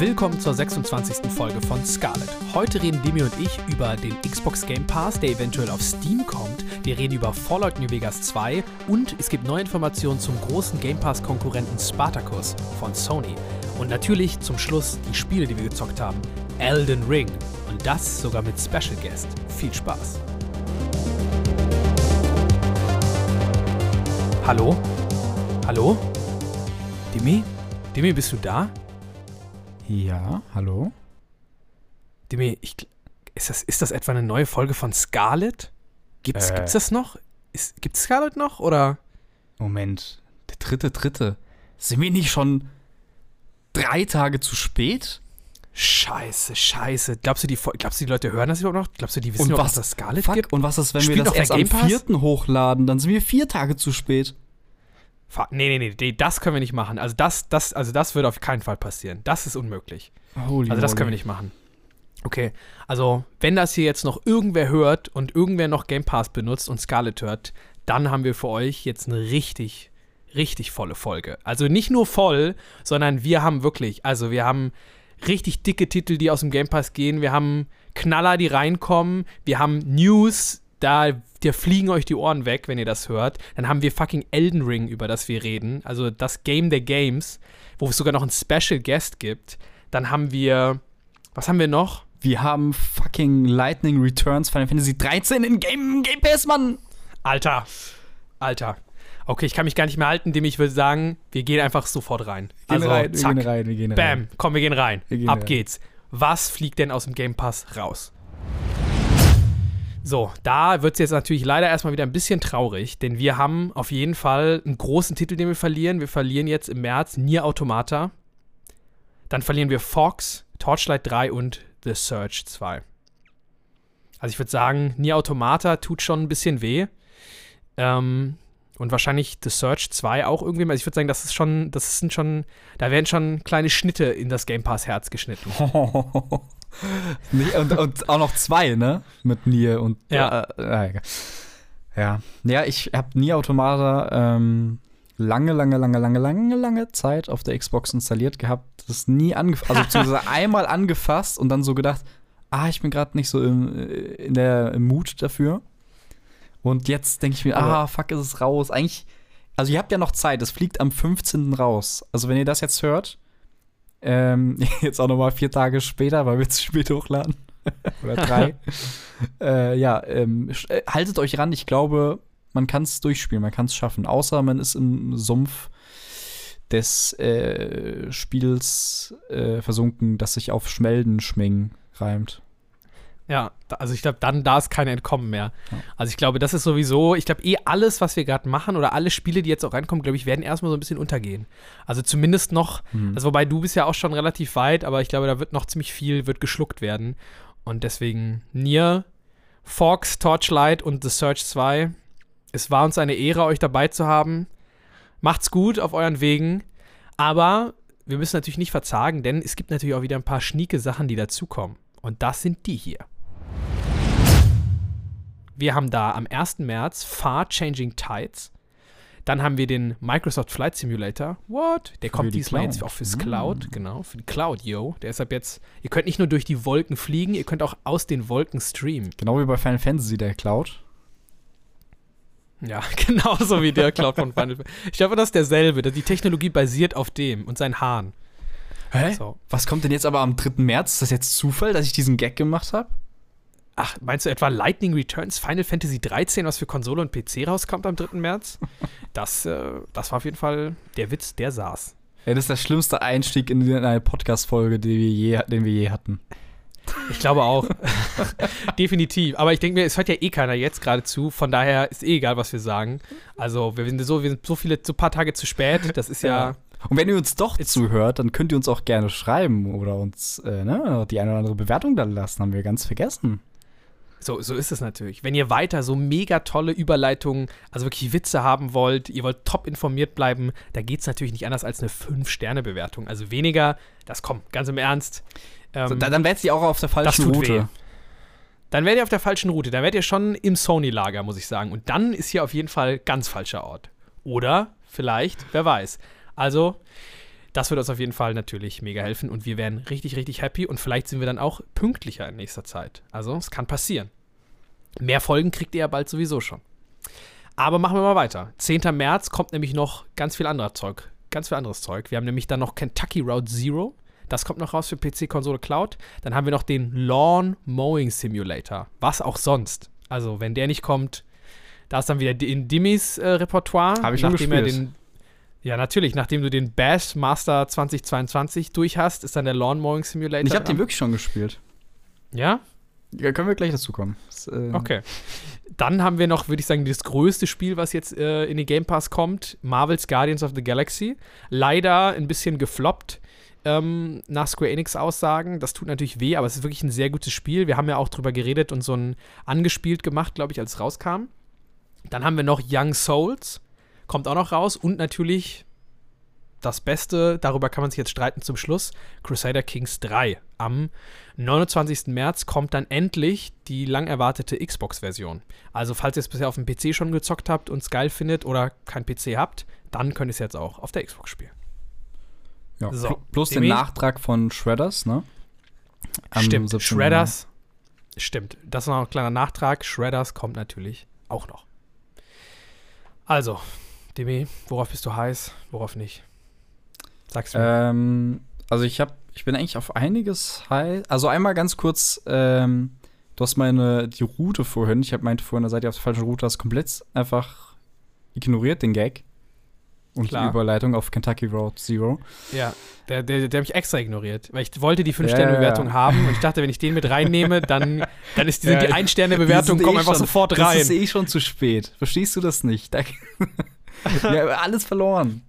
Willkommen zur 26. Folge von Scarlet. Heute reden Demi und ich über den Xbox Game Pass, der eventuell auf Steam kommt. Wir reden über Fallout New Vegas 2 und es gibt neue Informationen zum großen Game Pass-Konkurrenten Spartacus von Sony. Und natürlich zum Schluss die Spiele, die wir gezockt haben. Elden Ring. Und das sogar mit Special Guest. Viel Spaß. Hallo? Hallo? Demi? Demi, bist du da? Ja, hallo? Demi, ich, ist, das, ist das etwa eine neue Folge von Scarlet? Gibt's, Äh. gibt's das noch? Ist, gibt's Scarlet noch? Oder? Moment, der dritte, dritte. Sind wir nicht schon drei Tage zu spät? Scheiße, scheiße. Glaubst du, die, glaubst du, die Leute hören das überhaupt noch? Glaubst du, die wissen Und was- dass das Scarlet Fuck, gibt? und was ist, wenn Spielt wir das erst am vierten hochladen? Dann sind wir vier Tage zu spät. Nee, nee, nee, nee, das können wir nicht machen. Also das, das, also das wird auf keinen Fall passieren. Das ist unmöglich. Holy Also das können wir nicht machen. Okay, also wenn das hier jetzt noch irgendwer hört und irgendwer noch Game Pass benutzt und Scarlet hört, dann haben wir für euch jetzt eine richtig, richtig volle Folge. Also nicht nur voll, sondern wir haben wirklich, also wir haben richtig dicke Titel, die aus dem Game Pass gehen. Wir haben Knaller, die reinkommen. Wir haben News, da der fliegen euch die Ohren weg, wenn ihr das hört. Dann haben wir fucking Elden Ring, über das wir reden. Also das Game der Games, wo es sogar noch einen Special Guest gibt. Dann haben wir, was haben wir noch? Wir haben fucking Lightning Returns Final Fantasy 13 in Game, Game Pass, Mann! Alter, Alter. Okay, ich kann mich gar nicht mehr halten, dem ich würde sagen, wir gehen einfach sofort rein. Gehen also, rein, zack, wir gehen rein, wir gehen bam, rein. komm, wir gehen rein. Wir gehen Ab rein. geht's. Was fliegt denn aus dem Game Pass raus? So, da wird es jetzt natürlich leider erstmal wieder ein bisschen traurig, denn wir haben auf jeden Fall einen großen Titel, den wir verlieren. Wir verlieren jetzt im März Nier Automata. Dann verlieren wir Fox, Torchlight 3 und The Surge 2. Also ich würde sagen, Nier Automata tut schon ein bisschen weh. Ähm, und wahrscheinlich The Surge 2 auch irgendwie. Also ich würde sagen, das ist schon, das sind schon, da werden schon kleine Schnitte in das Game Pass Herz geschnitten. Und, und auch noch zwei, ne? Mit Nier und. Ja. Äh, äh, ja. Ja, ich habe Nier Automata ähm, lange, lange, lange, lange, lange, lange Zeit auf der Xbox installiert gehabt. Das nie angefasst. Also beziehungsweise einmal angefasst und dann so gedacht, ah, ich bin gerade nicht so im, äh, in der im Mut dafür. Und jetzt denke ich mir, ah, fuck, ist es raus. Eigentlich, also ihr habt ja noch Zeit, es fliegt am 15. raus. Also wenn ihr das jetzt hört, ähm, jetzt auch noch mal vier Tage später, weil wir zu spät hochladen. Oder drei. äh, ja, ähm, äh, haltet euch ran. Ich glaube, man kann es durchspielen, man kann es schaffen. Außer man ist im Sumpf des äh, Spiels äh, versunken, das sich auf Schmeldenschmingen reimt. Ja, also ich glaube, dann da ist kein Entkommen mehr. Ja. Also ich glaube, das ist sowieso, ich glaube eh alles, was wir gerade machen oder alle Spiele, die jetzt auch reinkommen, glaube ich, werden erstmal so ein bisschen untergehen. Also zumindest noch, Hm. also wobei du bist ja auch schon relativ weit, aber ich glaube, da wird noch ziemlich viel, wird geschluckt werden. Und deswegen Nier, Fox, Torchlight und The Search 2. Es war uns eine Ehre, euch dabei zu haben. Macht's gut auf euren Wegen. Aber wir müssen natürlich nicht verzagen, denn es gibt natürlich auch wieder ein paar schnieke Sachen, die dazukommen. Und das sind die hier. Wir haben da am 1. März Far Changing Tides. Dann haben wir den Microsoft Flight Simulator. What? Der Für kommt die diesmal jetzt Cloud. auch fürs Mm. Cloud, genau, für die Cloud, yo. Der ist ab jetzt, ihr könnt nicht nur durch die Wolken fliegen, ihr könnt auch aus den Wolken streamen. Genau wie bei Final Fantasy, der Cloud. Ja, genauso wie der Cloud von Final Fantasy. Ich glaube, das ist derselbe. Die Technologie basiert auf dem und seinen Haaren. Hä? So. Was kommt denn jetzt aber am 3. März? Ist das jetzt Zufall, dass ich diesen Gag gemacht habe? Ach, meinst du etwa Lightning Returns Final Fantasy 13, was für Konsole und PC rauskommt am 3. März? Das, äh, das war auf jeden Fall der Witz, der saß. Ja, das ist der schlimmste Einstieg in eine Podcast-Folge, die wir je, den wir je hatten. Ich glaube auch. Definitiv. Aber ich denke mir, es hört ja eh keiner jetzt gerade zu. Von daher ist eh egal, was wir sagen. Also, wir sind so, wir sind so viele, so ein paar Tage zu spät. Das ist ja. Und wenn ihr uns doch zuhört, dann könnt ihr uns auch gerne schreiben oder uns äh, ne, die eine oder andere Bewertung da lassen. Haben wir ganz vergessen. So, so ist es natürlich. Wenn ihr weiter so mega tolle Überleitungen, also wirklich Witze haben wollt, ihr wollt top informiert bleiben, da geht es natürlich nicht anders als eine 5-Sterne-Bewertung. Also weniger, das kommt, ganz im Ernst. Ähm, So, dann dann wärt ihr auch auf der falschen Route. weh. dann werdet ihr auf der falschen Route. Dann werdet ihr schon im Sony-Lager, muss ich sagen. Und dann ist hier auf jeden Fall ganz falscher Ort. Oder vielleicht, wer weiß. Also, Das wird uns auf jeden Fall natürlich mega helfen und wir wären richtig, richtig happy und vielleicht sind wir dann auch pünktlicher in nächster Zeit. Also es kann passieren. Mehr Folgen kriegt ihr ja bald sowieso schon. Aber machen wir mal weiter. 10. März kommt nämlich noch ganz viel anderes Zeug. Ganz viel anderes Zeug. Wir haben nämlich dann noch Kentucky Route Zero. Das kommt noch raus für PC, Konsole, Cloud. Dann haben wir noch den Lawn Mowing Simulator. Was auch sonst. Also, wenn der nicht kommt, da ist dann wieder in Dimmys äh, Repertoire. Habe ich schon nachdem er den ja, natürlich. Nachdem du den Bash Master 2022 durch hast, ist dann der Lawn Mowing Simulator. Ich habe den wirklich schon gespielt. Ja? Ja, können wir gleich dazu kommen. Das, äh, Okay. Dann haben wir noch, würde ich sagen, das größte Spiel, was jetzt äh, in den Game Pass kommt: Marvel's Guardians of the Galaxy. Leider ein bisschen gefloppt ähm, nach Square Enix Aussagen. Das tut natürlich weh, aber es ist wirklich ein sehr gutes Spiel. Wir haben ja auch drüber geredet und so ein angespielt gemacht, glaube ich, als es rauskam. Dann haben wir noch Young Souls, kommt auch noch raus und natürlich das Beste, darüber kann man sich jetzt streiten zum Schluss, Crusader Kings 3. Am 29. März kommt dann endlich die lang erwartete Xbox-Version. Also falls ihr es bisher auf dem PC schon gezockt habt und es geil findet oder kein PC habt, dann könnt ihr es jetzt auch auf der Xbox spielen. Ja. So, Pl- Plus den? Nachtrag von Shredders, ne? Am Stimmt, 17. Shredders, stimmt, das ist noch ein kleiner Nachtrag. Shredders kommt natürlich auch noch. Also, Demi, worauf bist du heiß, worauf nicht? Sagst du mir. Ähm, also ich habe, ich bin eigentlich auf einiges heiß. Also einmal ganz kurz, ähm, du hast meine, die Route vorhin, ich habe meinte vorhin, da seid ihr auf der falschen Route, hast komplett einfach ignoriert den Gag. Und Klar. die Überleitung auf Kentucky Road Zero. Ja, der, der, der hat mich extra ignoriert, weil ich wollte die Ja, 5-Sterne-Bewertung ja. haben und ich dachte, wenn ich den mit reinnehme, dann, dann ist die, sind die Ja, 1-Sterne-Bewertungen Die sind kommen eh einfach schon- sofort Das rein. ist eh schon zu spät. Verstehst du das nicht? Da, ja, alles verloren.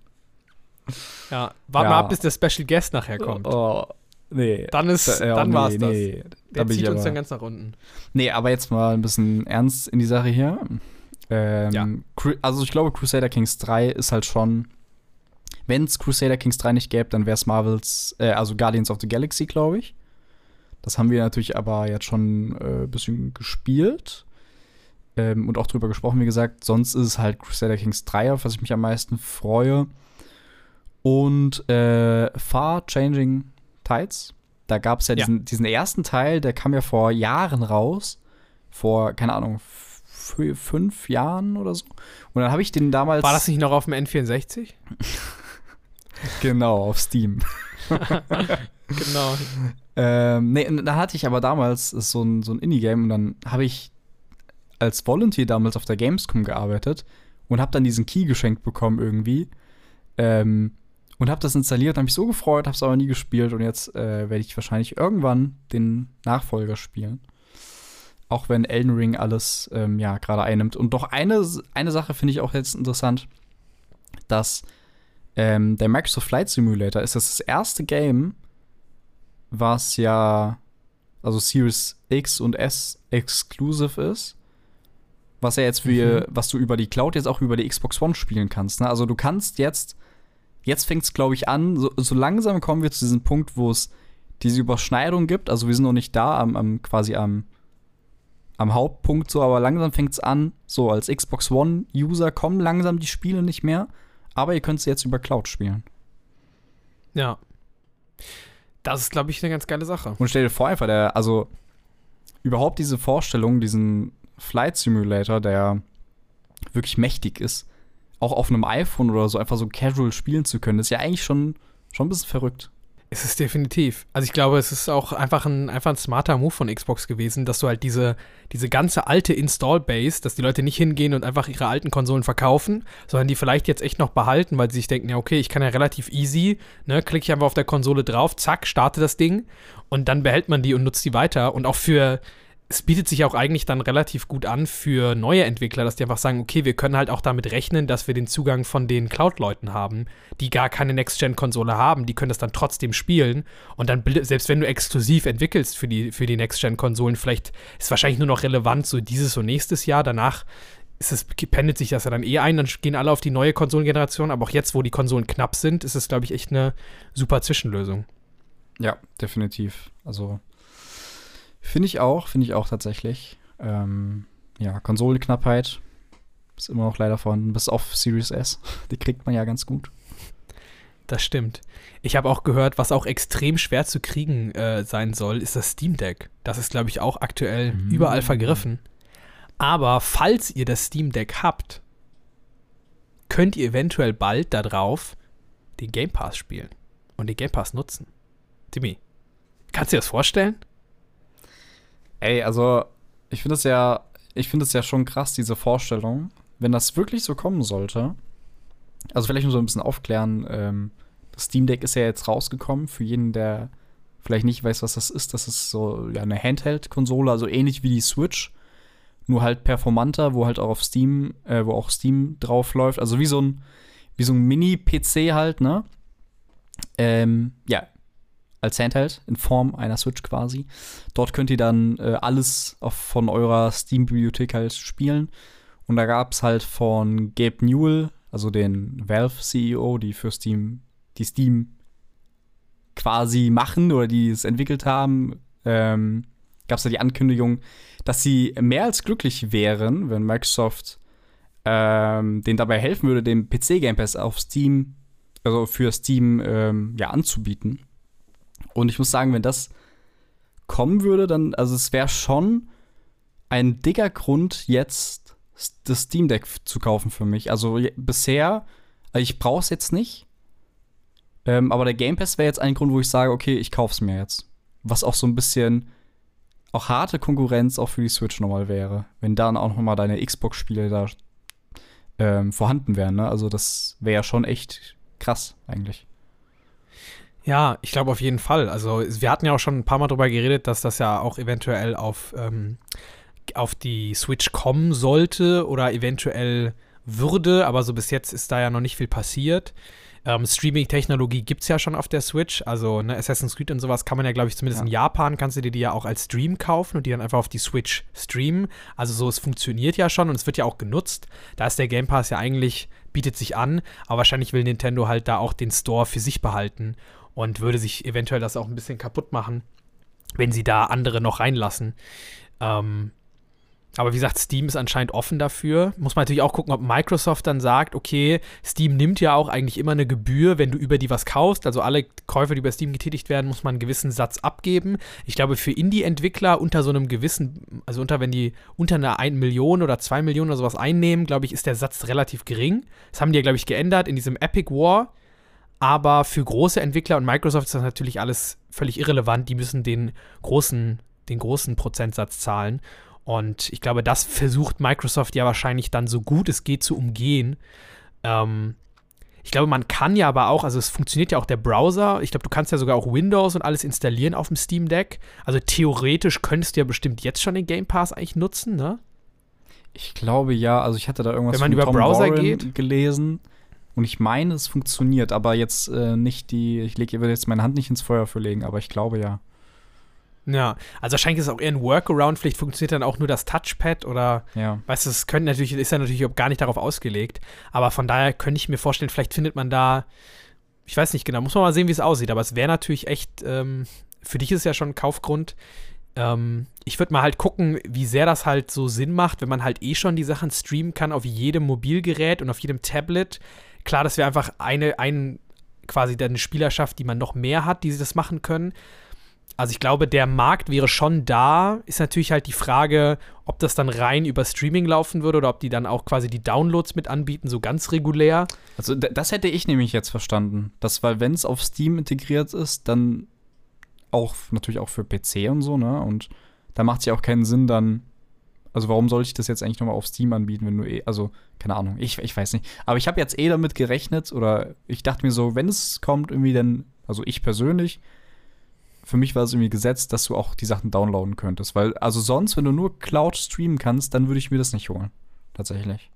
Ja, warte Ja. mal ab, bis der Special Guest nachher kommt. Oh, nee. Dann ist, Da- ja, dann nee, war's das. nee. Da Der ich zieht uns aber- dann ganz nach unten. Nee, aber jetzt mal ein bisschen ernst in die Sache hier. Ähm, Ja. Also ich glaube, Crusader Kings 3 ist halt schon, wenn es Crusader Kings 3 nicht gäbe, dann wäre es Marvels, äh, also Guardians of the Galaxy, glaube ich. Das haben wir natürlich aber jetzt schon äh, ein bisschen gespielt ähm, und auch drüber gesprochen, wie gesagt. Sonst ist es halt Crusader Kings 3, auf was ich mich am meisten freue. Und äh, Far Changing Tides. Da gab es ja, Ja. Diesen, diesen ersten Teil, der kam ja vor Jahren raus. Vor, keine Ahnung, fünf Jahren oder so. Und dann habe ich den damals. War das nicht noch auf dem N64? Genau, auf Steam. Genau. Ähm, nee, dann hatte ich aber damals so ein, so ein Indie-Game und dann habe ich als Volunteer damals auf der Gamescom gearbeitet und habe dann diesen Key geschenkt bekommen irgendwie. Ähm, und habe das installiert, habe mich so gefreut, habe es aber nie gespielt und jetzt äh, werde ich wahrscheinlich irgendwann den Nachfolger spielen. Auch wenn Elden Ring alles ähm, ja gerade einnimmt. Und doch eine, eine Sache finde ich auch jetzt interessant, dass ähm, der Microsoft Flight Simulator ist das, das erste Game, was ja also Series X und S exclusive ist. Was ja jetzt für, was du über die Cloud jetzt auch über die Xbox One spielen kannst. Ne? Also du kannst jetzt, jetzt fängt es, glaube ich, an, so, so langsam kommen wir zu diesem Punkt, wo es diese Überschneidung gibt. Also wir sind noch nicht da, am, am quasi am, am Hauptpunkt so, aber langsam fängt es an, so als Xbox One-User kommen langsam die Spiele nicht mehr, aber ihr könnt sie jetzt über Cloud spielen. Ja. Das ist, glaube ich, eine ganz geile Sache. Und stell dir vor, einfach der, also überhaupt diese Vorstellung, diesen Flight Simulator, der wirklich mächtig ist, auch auf einem iPhone oder so einfach so casual spielen zu können, ist ja eigentlich schon, schon ein bisschen verrückt. Es ist definitiv. Also ich glaube, es ist auch einfach ein, einfach ein smarter Move von Xbox gewesen, dass du halt diese, diese ganze alte Install-Base, dass die Leute nicht hingehen und einfach ihre alten Konsolen verkaufen, sondern die vielleicht jetzt echt noch behalten, weil sie sich denken, ja, okay, ich kann ja relativ easy, ne, klicke ich einfach auf der Konsole drauf, zack, starte das Ding und dann behält man die und nutzt die weiter. Und auch für, es bietet sich auch eigentlich dann relativ gut an für neue Entwickler, dass die einfach sagen, okay, wir können halt auch damit rechnen, dass wir den Zugang von den Cloud-Leuten haben, die gar keine Next-Gen-Konsole haben, die können das dann trotzdem spielen. Und dann, selbst wenn du exklusiv entwickelst für die, für die Next-Gen-Konsolen, vielleicht ist wahrscheinlich nur noch relevant so dieses und nächstes Jahr. Danach ist es, pendelt sich das ja dann eh ein, dann gehen alle auf die neue Konsolengeneration. Aber auch jetzt, wo die Konsolen knapp sind, ist es, glaube ich, echt eine super Zwischenlösung. Ja, definitiv. Also finde ich auch, finde ich auch tatsächlich. Ähm, ja, Konsolenknappheit ist immer noch leider vorhanden, bis auf Series S. Die kriegt man ja ganz gut. das stimmt. Ich habe auch gehört, was auch extrem schwer zu kriegen äh, sein soll, ist das Steam Deck. Das ist, glaube ich, auch aktuell Mhm. überall vergriffen. Aber falls ihr das Steam Deck habt, könnt ihr eventuell bald darauf den Game Pass spielen und den Game Pass nutzen. Timmy, kannst du dir das vorstellen? Ey, also, ich finde es ja, ich finde es ja schon krass, diese Vorstellung, wenn das wirklich so kommen sollte. Also, vielleicht nur so ein bisschen aufklären. Ähm, das Steam Deck ist ja jetzt rausgekommen. Für jeden, der vielleicht nicht weiß, was das ist, das ist so ja, eine Handheld-Konsole, also ähnlich wie die Switch. Nur halt performanter, wo halt auch auf Steam, äh, wo auch Steam drauf läuft. Also wie so ein, wie so ein Mini-PC halt, ne? Ähm, ja, als Handheld in Form einer Switch quasi. Dort könnt ihr dann äh, alles von eurer Steam-Bibliothek halt spielen. Und da gab es halt von Gabe Newell, also den Valve-CEO, die für Steam, die Steam quasi machen oder die es entwickelt haben, ähm, gab es da die Ankündigung, dass sie mehr als glücklich wären, wenn Microsoft ähm, denen dabei helfen würde, den PC Game Pass auf Steam, also für Steam ähm, ja anzubieten. Und ich muss sagen, wenn das kommen würde, dann, also es wäre schon ein dicker Grund, jetzt das Steam Deck zu kaufen für mich. Also bisher, also ich brauche es jetzt nicht. Ähm, aber der Game Pass wäre jetzt ein Grund, wo ich sage, okay, ich kaufe es mir jetzt. Was auch so ein bisschen auch harte Konkurrenz auch für die Switch nochmal wäre. Wenn dann auch nochmal deine Xbox-Spiele da ähm, vorhanden wären. Ne? Also das wäre schon echt krass eigentlich. Ja, ich glaube auf jeden Fall. Also wir hatten ja auch schon ein paar Mal darüber geredet, dass das ja auch eventuell auf, ähm, auf die Switch kommen sollte oder eventuell würde, aber so bis jetzt ist da ja noch nicht viel passiert. Ähm, Streaming-Technologie gibt es ja schon auf der Switch. Also ne, Assassin's Creed und sowas kann man ja, glaube ich, zumindest Ja. in Japan kannst du dir die ja auch als Stream kaufen und die dann einfach auf die Switch streamen. Also so, es funktioniert ja schon und es wird ja auch genutzt. Da ist der Game Pass ja eigentlich, bietet sich an, aber wahrscheinlich will Nintendo halt da auch den Store für sich behalten und würde sich eventuell das auch ein bisschen kaputt machen, wenn sie da andere noch reinlassen. Ähm, aber wie gesagt, Steam ist anscheinend offen dafür. Muss man natürlich auch gucken, ob Microsoft dann sagt, okay, Steam nimmt ja auch eigentlich immer eine Gebühr, wenn du über die was kaufst. Also alle Käufe, die über Steam getätigt werden, muss man einen gewissen Satz abgeben. Ich glaube, für Indie-Entwickler unter so einem gewissen, also unter, wenn die unter einer 1 Million oder 2 Millionen oder sowas einnehmen, glaube ich, ist der Satz relativ gering. Das haben die ja, glaube ich, geändert in diesem Epic War. Aber für große Entwickler und Microsoft ist das natürlich alles völlig irrelevant. Die müssen den großen, den großen Prozentsatz zahlen. Und ich glaube, das versucht Microsoft ja wahrscheinlich dann so gut es geht zu umgehen. Ähm, ich glaube, man kann ja aber auch, also es funktioniert ja auch der Browser. Ich glaube, du kannst ja sogar auch Windows und alles installieren auf dem Steam Deck. Also theoretisch könntest du ja bestimmt jetzt schon den Game Pass eigentlich nutzen, ne? Ich glaube ja, also ich hatte da irgendwas Wenn man von über Browser Warren geht? gelesen und ich meine, es funktioniert, aber jetzt äh, nicht die, ich lege würde jetzt meine Hand nicht ins Feuer für legen, aber ich glaube ja. Ja, also wahrscheinlich ist es auch eher ein Workaround. Vielleicht funktioniert dann auch nur das Touchpad oder Ja. Weißt du, es könnte natürlich, ist ja natürlich auch gar nicht darauf ausgelegt. Aber von daher könnte ich mir vorstellen, vielleicht findet man da, ich weiß nicht genau, muss man mal sehen, wie es aussieht. Aber es wäre natürlich echt, ähm, für dich ist es ja schon ein Kaufgrund. Ähm, ich würde mal halt gucken, wie sehr das halt so Sinn macht, wenn man halt eh schon die Sachen streamen kann auf jedem Mobilgerät und auf jedem Tablet. Klar, das wäre einfach eine, ein, quasi eine Spielerschaft, die man noch mehr hat, die das machen können. Also ich glaube, der Markt wäre schon da. Ist natürlich halt die Frage, ob das dann rein über Streaming laufen würde oder ob die dann auch quasi die Downloads mit anbieten, so ganz regulär. Also das hätte ich nämlich jetzt verstanden. Das, weil wenn es auf Steam integriert ist, dann auch natürlich auch für PC und so, ne? Und da macht es ja auch keinen Sinn dann. Also warum sollte ich das jetzt eigentlich nochmal auf Steam anbieten, wenn du eh, also keine Ahnung, ich, ich weiß nicht. Aber ich habe jetzt eh damit gerechnet oder ich dachte mir so, wenn es kommt irgendwie dann, also ich persönlich, für mich war es irgendwie gesetzt, dass du auch die Sachen downloaden könntest. Weil, also sonst, wenn du nur Cloud streamen kannst, dann würde ich mir das nicht holen. Tatsächlich.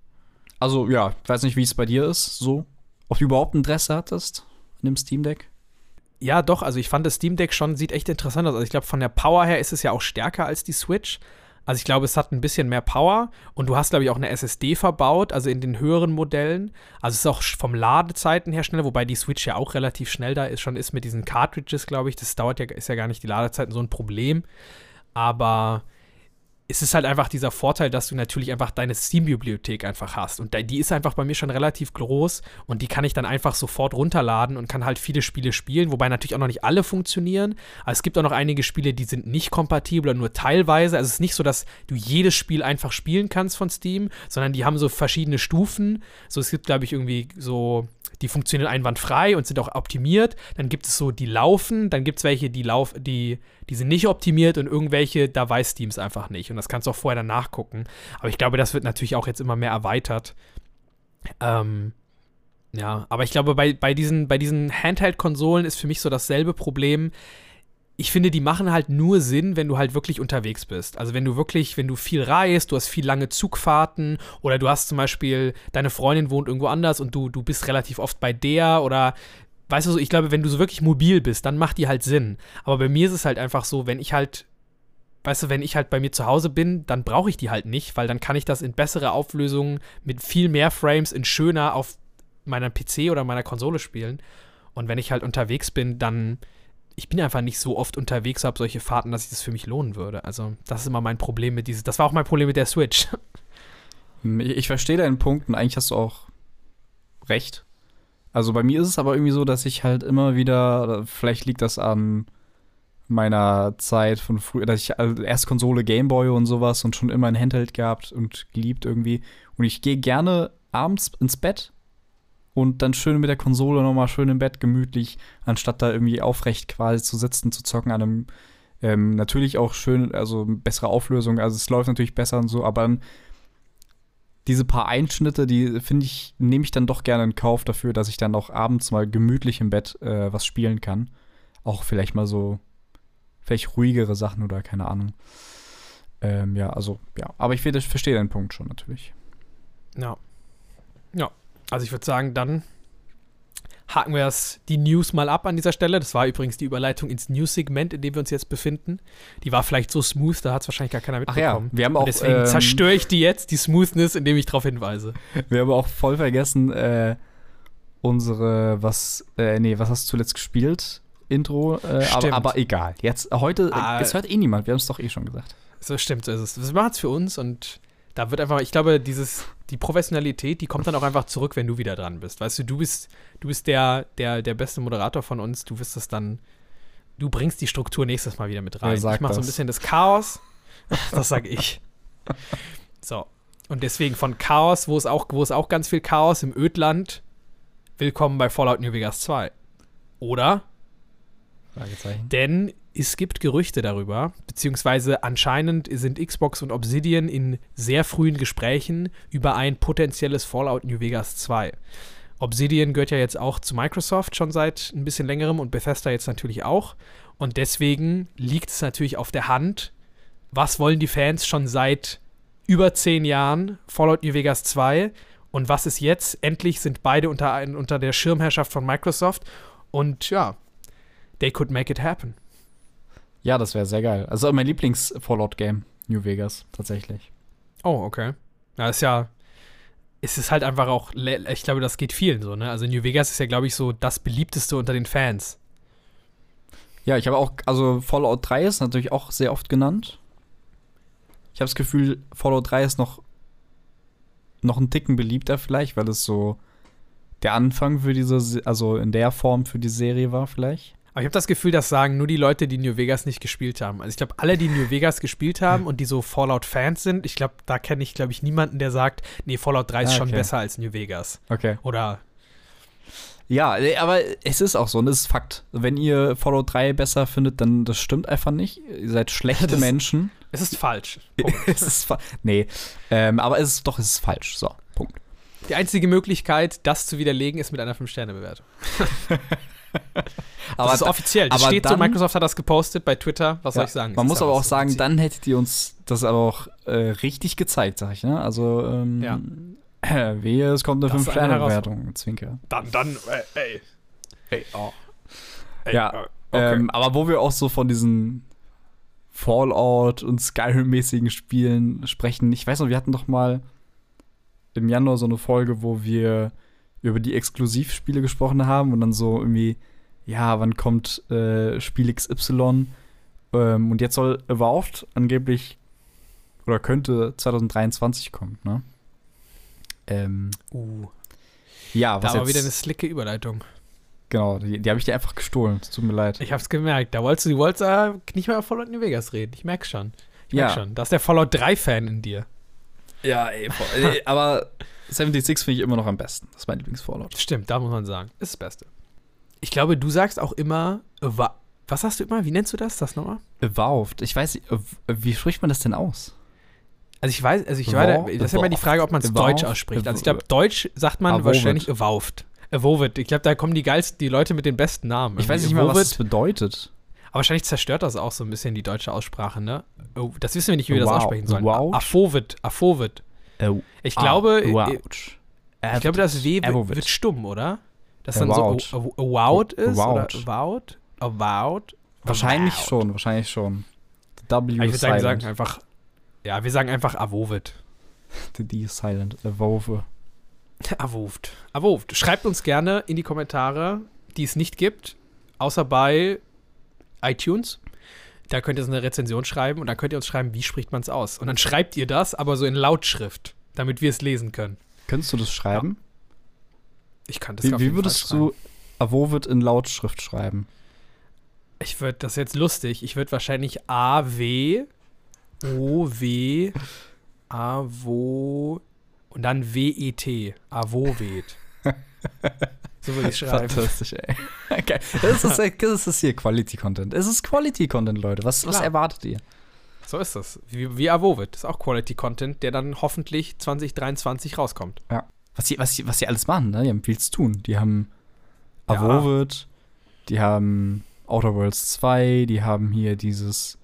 Also, ja, ich weiß nicht, wie es bei dir ist, so. Ob du überhaupt Interesse hattest an dem Steam Deck? Ja, doch, also ich fand das Steam Deck schon, sieht echt interessant aus. Also ich glaube, von der Power her ist es ja auch stärker als die Switch. Also ich glaube, es hat ein bisschen mehr Power und du hast, glaube ich, auch eine SSD verbaut, also in den höheren Modellen. Also es ist auch vom Ladezeiten her schneller, wobei die Switch ja auch relativ schnell da ist, schon ist mit diesen Cartridges, glaube ich. Das dauert ja, ist ja gar nicht die Ladezeiten so ein Problem. Aber es ist halt einfach dieser Vorteil, dass du natürlich einfach deine Steam-Bibliothek einfach hast. Und die ist einfach bei mir schon relativ groß und die kann ich dann einfach sofort runterladen und kann halt viele Spiele spielen, wobei natürlich auch noch nicht alle funktionieren. Aber es gibt auch noch einige Spiele, die sind nicht kompatibel oder nur teilweise. Also es ist nicht so, dass du jedes Spiel einfach spielen kannst von Steam, sondern die haben so verschiedene Stufen. So, es gibt, glaube ich, irgendwie so die funktionieren einwandfrei und sind auch optimiert. Dann gibt es so, die laufen, dann gibt es welche, die lauf, die, die sind nicht optimiert und irgendwelche, da weiß Steam es einfach nicht. Und das kannst du auch vorher dann nachgucken. Aber ich glaube, das wird natürlich auch jetzt immer mehr erweitert. Ähm, ja, aber ich glaube, bei, bei diesen, bei diesen Handheld-Konsolen ist für mich so dasselbe Problem ich finde, die machen halt nur Sinn, wenn du halt wirklich unterwegs bist. Also wenn du wirklich, wenn du viel reist, du hast viel lange Zugfahrten oder du hast zum Beispiel, deine Freundin wohnt irgendwo anders und du, du bist relativ oft bei der oder weißt du so, ich glaube, wenn du so wirklich mobil bist, dann macht die halt Sinn. Aber bei mir ist es halt einfach so, wenn ich halt, weißt du, wenn ich halt bei mir zu Hause bin, dann brauche ich die halt nicht, weil dann kann ich das in bessere Auflösungen mit viel mehr Frames in schöner auf meiner PC oder meiner Konsole spielen. Und wenn ich halt unterwegs bin, dann ich bin einfach nicht so oft unterwegs, habe solche Fahrten, dass sich das für mich lohnen würde. Also, das ist immer mein Problem mit dieses. Das war auch mein Problem mit der Switch. Ich, ich verstehe deinen Punkt und eigentlich hast du auch recht. Also bei mir ist es aber irgendwie so, dass ich halt immer wieder, vielleicht liegt das an meiner Zeit von früher, dass ich also erst Konsole Gameboy und sowas und schon immer ein Handheld gehabt und geliebt irgendwie. Und ich gehe gerne abends ins Bett und dann schön mit der Konsole nochmal schön im Bett gemütlich, anstatt da irgendwie aufrecht quasi zu sitzen, zu zocken an einem ähm, natürlich auch schön, also bessere Auflösung, also es läuft natürlich besser und so, aber dann diese paar Einschnitte, die finde ich, nehme ich dann doch gerne in Kauf dafür, dass ich dann auch abends mal gemütlich im Bett äh, was spielen kann. Auch vielleicht mal so, vielleicht ruhigere Sachen oder keine Ahnung. Ähm, ja, also, ja. Aber ich verstehe deinen Punkt schon natürlich. Ja. Ja, also ich würde sagen, dann haken wir das, die News mal ab an dieser Stelle. Das war übrigens die Überleitung ins News-Segment, in dem wir uns jetzt befinden. Die war vielleicht so smooth, da hat es wahrscheinlich gar keiner mitbekommen. Ach ja, wir haben auch, Und deswegen ähm, zerstöre ich die jetzt, die Smoothness, indem ich darauf hinweise. Wir haben auch voll vergessen, äh, unsere, was, äh, nee, was hast du zuletzt gespielt? Intro, äh, aber, Stimmt. aber egal. Jetzt, heute, Ah. es hört eh niemand, wir haben es doch eh schon gesagt. So stimmt, so ist es. Machen es für uns und da wird einfach, ich glaube, dieses, die Professionalität, die kommt dann auch einfach zurück, wenn du wieder dran bist. Weißt du, du bist, du bist der, der, der beste Moderator von uns, du wirst es dann, du bringst die Struktur nächstes Mal wieder mit rein. Ich mache so ein das? bisschen das Chaos. das sage ich. So. Und deswegen von Chaos, wo es auch, wo es auch ganz viel Chaos im Ödland, willkommen bei Fallout New Vegas 2. Oder? Denn es gibt Gerüchte darüber, beziehungsweise anscheinend sind Xbox und Obsidian in sehr frühen Gesprächen über ein potenzielles Fallout New Vegas 2. Obsidian gehört ja jetzt auch zu Microsoft schon seit ein bisschen längerem und Bethesda jetzt natürlich auch. Und deswegen liegt es natürlich auf der Hand, was wollen die Fans schon seit über zehn Jahren Fallout New Vegas 2 und was ist jetzt? Endlich sind beide unter, unter der Schirmherrschaft von Microsoft und ja, they could make it happen. Ja, das wäre sehr geil. Also mein Lieblings-Fallout-Game, New Vegas, tatsächlich. Oh, okay. Ja, ist ja. Es ist halt einfach auch, ich glaube, das geht vielen so, ne? Also New Vegas ist ja, glaube ich, so das beliebteste unter den Fans. Ja, ich habe auch, also Fallout 3 ist natürlich auch sehr oft genannt. Ich habe das Gefühl, Fallout 3 ist noch, noch ein Ticken beliebter vielleicht, weil es so der Anfang für diese, Se- also in der Form für die Serie war vielleicht. Aber ich habe das Gefühl, das sagen nur die Leute, die New Vegas nicht gespielt haben. Also ich glaube, alle, die New Vegas gespielt haben und die so Fallout-Fans sind, ich glaube, da kenne ich, glaube ich, niemanden, der sagt, nee, Fallout 3 ist Ah, schon okay. besser als New Vegas. Okay. Oder, Ja, aber es ist auch so, und das ist Fakt. Wenn ihr Fallout 3 besser findet, dann das stimmt einfach nicht. Ihr seid schlechte Das- Menschen. es ist falsch. Es ist fa- nee, ähm, aber es ist doch, es ist falsch. So, Punkt. Die einzige Möglichkeit, das zu widerlegen, ist mit einer 5-Sterne-Bewertung. Aber das ist offiziell. Das aber steht so, dann- Microsoft hat das gepostet bei Twitter. Was soll Ja, ich sagen? Man muss aber auch so. sagen, Sie- dann hättet ihr uns das aber auch äh, richtig gezeigt, sag ich, ne? Also, ähm, Ja. äh, wehe, es kommt eine Das ist eine 5-Sterne-Bewertung, Zwinker. Dann, dann, äh, ey. Ey, oh. Ey, Ja, äh, okay. Ähm, aber wo wir auch so von diesen Fallout und Skyrim-mäßigen Spielen sprechen, ich weiß noch, wir hatten doch mal im Januar so eine Folge, wo wir über die Exklusivspiele gesprochen haben und dann so irgendwie, ja, wann kommt äh, Spiel XY? Ähm, und jetzt soll Avowed angeblich oder könnte 2023 kommen, ne? Ähm, Uh, ja, da was war jetzt, wieder eine slicke Überleitung. genau, die, die habe ich dir einfach gestohlen. Es Tut mir leid. Ich hab's gemerkt. Da wolltest du, du wolltest äh, nicht mehr über Fallout New Vegas reden. Ich merk's schon. Ich merk Ja. schon. Da ist der Fallout 3-Fan in dir. Ja, ey, ey, aber 76 finde ich immer noch am besten. Das ist mein Lieblings-Fallout. Stimmt, da muss man sagen. Ist das Beste. Ich glaube, du sagst auch immer, wa- was hast du immer? Wie nennst du das? Das nochmal? Evolved. Ich weiß nicht, ev- wie spricht man das denn aus? Also ich weiß, also ich weiß, das ist ja immer die Frage, ob man es Deutsch ausspricht. Also ich glaube, Deutsch sagt man Evolved. wahrscheinlich evolved. Evolved. Ich glaube, da kommen die geilsten, die Leute mit den besten Namen. Ich weiß nicht mal, was das bedeutet. Aber wahrscheinlich zerstört das auch so ein bisschen die deutsche Aussprache, ne? Oh, das wissen wir nicht, wie wir das Wow. aussprechen sollen. Wow. Afovid, Afovid. Ich glaube, äh, Ouch. ich glaube, das W wird, wird stumm, oder? Das dann so avowed ist Avowed. oder avowed? Avowed? Wahrscheinlich schon, wahrscheinlich schon. W ich würde sagen, wir sagen einfach, ja, wir sagen einfach Avovid. The D is silent. Evolve. Avoved. Avoved. Schreibt uns gerne in die Kommentare, die es nicht gibt, außer bei iTunes. Da könnt ihr so eine Rezension schreiben und dann könnt ihr uns schreiben, wie spricht man es aus. Und dann schreibt ihr das, aber so in Lautschrift, damit wir es lesen können. Könntest du das schreiben? Ich kann das Wie, auf wie jeden würdest Fall du Avovid in Lautschrift schreiben? Ich würde, das jetzt lustig, ich würde wahrscheinlich A, W, O, W, A, Wo und dann W, E, T. Avowed. so würde ich schreiben. Fantastisch, ey. Okay. Das, ist, das ist hier Quality Content. Es ist Quality Content, Leute. Was, was erwartet ihr? So ist das. Wie, wie. Das ist auch Quality Content, der dann hoffentlich 2023 rauskommt. Was sie, was sie, was sie alles machen, ne? Die haben viel zu tun. Die haben Ja. Avovid, die haben Outer Worlds 2, die haben hier dieses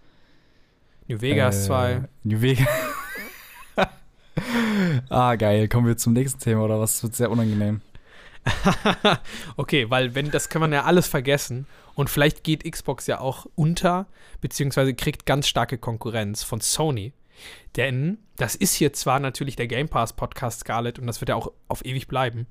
New Vegas äh, 2. New Vegas. ah, geil. Kommen wir zum nächsten Thema oder was? Das wird sehr unangenehm. okay, weil wenn das kann man ja alles vergessen und vielleicht geht Xbox ja auch unter, beziehungsweise kriegt ganz starke Konkurrenz von Sony. Denn das ist hier zwar natürlich der Game Pass Podcast Scarlett und das wird ja auch auf ewig bleiben,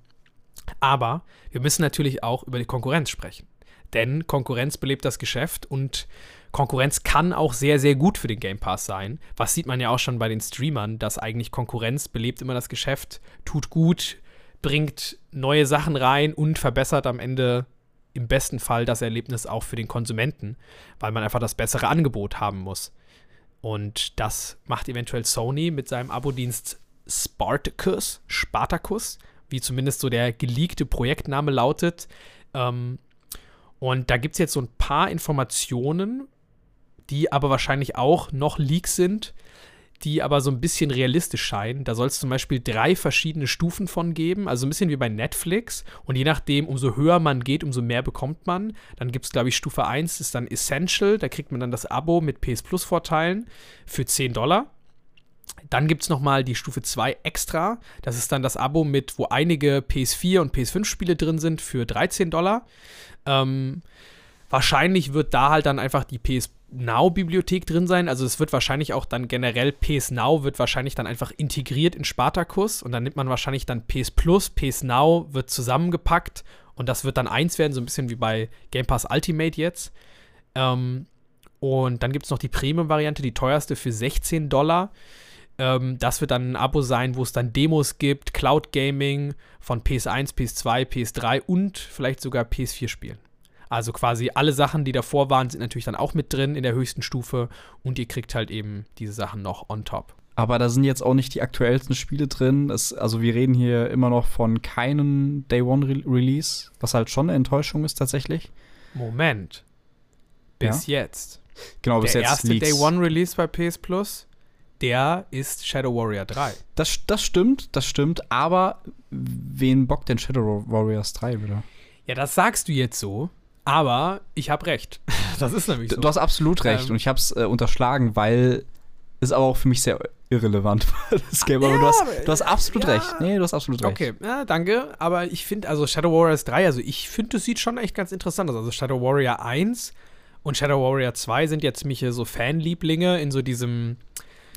aber wir müssen natürlich auch über die Konkurrenz sprechen. Denn Konkurrenz belebt das Geschäft und Konkurrenz kann auch sehr, sehr gut für den Game Pass sein. Was sieht man ja auch schon bei den Streamern, dass eigentlich Konkurrenz belebt immer das Geschäft, tut gut, bringt neue Sachen rein und verbessert am Ende im besten Fall das Erlebnis auch für den Konsumenten, weil man einfach das bessere Angebot haben muss. Und das macht eventuell Sony mit seinem Abo-Dienst Spartacus, Spartacus, wie zumindest so der geleakte Projektname lautet. Ähm, und da gibt es jetzt so ein paar Informationen, die aber wahrscheinlich auch noch Leaks sind, die aber so ein bisschen realistisch scheinen. Da soll es zum Beispiel drei verschiedene Stufen von geben, also ein bisschen wie bei Netflix. Und je nachdem, umso höher man geht, umso mehr bekommt man. Dann gibt es, glaube ich, Stufe 1 ist dann Essential, da kriegt man dann das Abo mit PS Plus Vorteilen für 10 Dollar. Dann gibt es nochmal die Stufe 2 Extra. Das ist dann das Abo mit, wo einige PS4 und PS5-Spiele drin sind für 13 Dollar. Ähm, wahrscheinlich wird da halt dann einfach die PS Now-Bibliothek drin sein. Also es wird wahrscheinlich auch dann generell PS Now wird wahrscheinlich dann einfach integriert in Spartacus und dann nimmt man wahrscheinlich dann PS Plus, PS Now wird zusammengepackt und das wird dann eins werden, so ein bisschen wie bei Game Pass Ultimate jetzt. Ähm, und dann gibt es noch die Premium-Variante, die teuerste für 16 Dollar. Ähm, das wird dann ein Abo sein, wo es dann Demos gibt, Cloud Gaming von PS1, PS2, PS3 und vielleicht sogar PS4 Spielen. Also quasi alle Sachen, die davor waren, sind natürlich dann auch mit drin in der höchsten Stufe und ihr kriegt halt eben diese Sachen noch on top. Aber da sind jetzt auch nicht die aktuellsten Spiele drin. Es, also wir reden hier immer noch von keinem Day One Re Release, was halt schon eine Enttäuschung ist tatsächlich. Moment. Bis jetzt. Genau, bis der jetzt erste Leaks. Day One Release bei PS Plus, der ist Shadow Warrior 3. Das, das stimmt, das stimmt. Aber wen bockt denn Shadow Warriors 3 wieder? Ja, das sagst du jetzt so, aber ich habe recht. Das ist nämlich so. Du hast absolut recht Ähm. und ich habe es äh, unterschlagen, weil ist aber auch für mich sehr irrelevant das Game. Aber Ja, du hast, du hast absolut ja. recht. Nee, du hast absolut recht. Okay, ja, danke. Aber ich finde, also Shadow Warriors 3, also ich finde, das sieht schon echt ganz interessant aus. Also Shadow Warrior 1 und Shadow Warrior 2 sind ja ziemliche so Fanlieblinge in so diesem.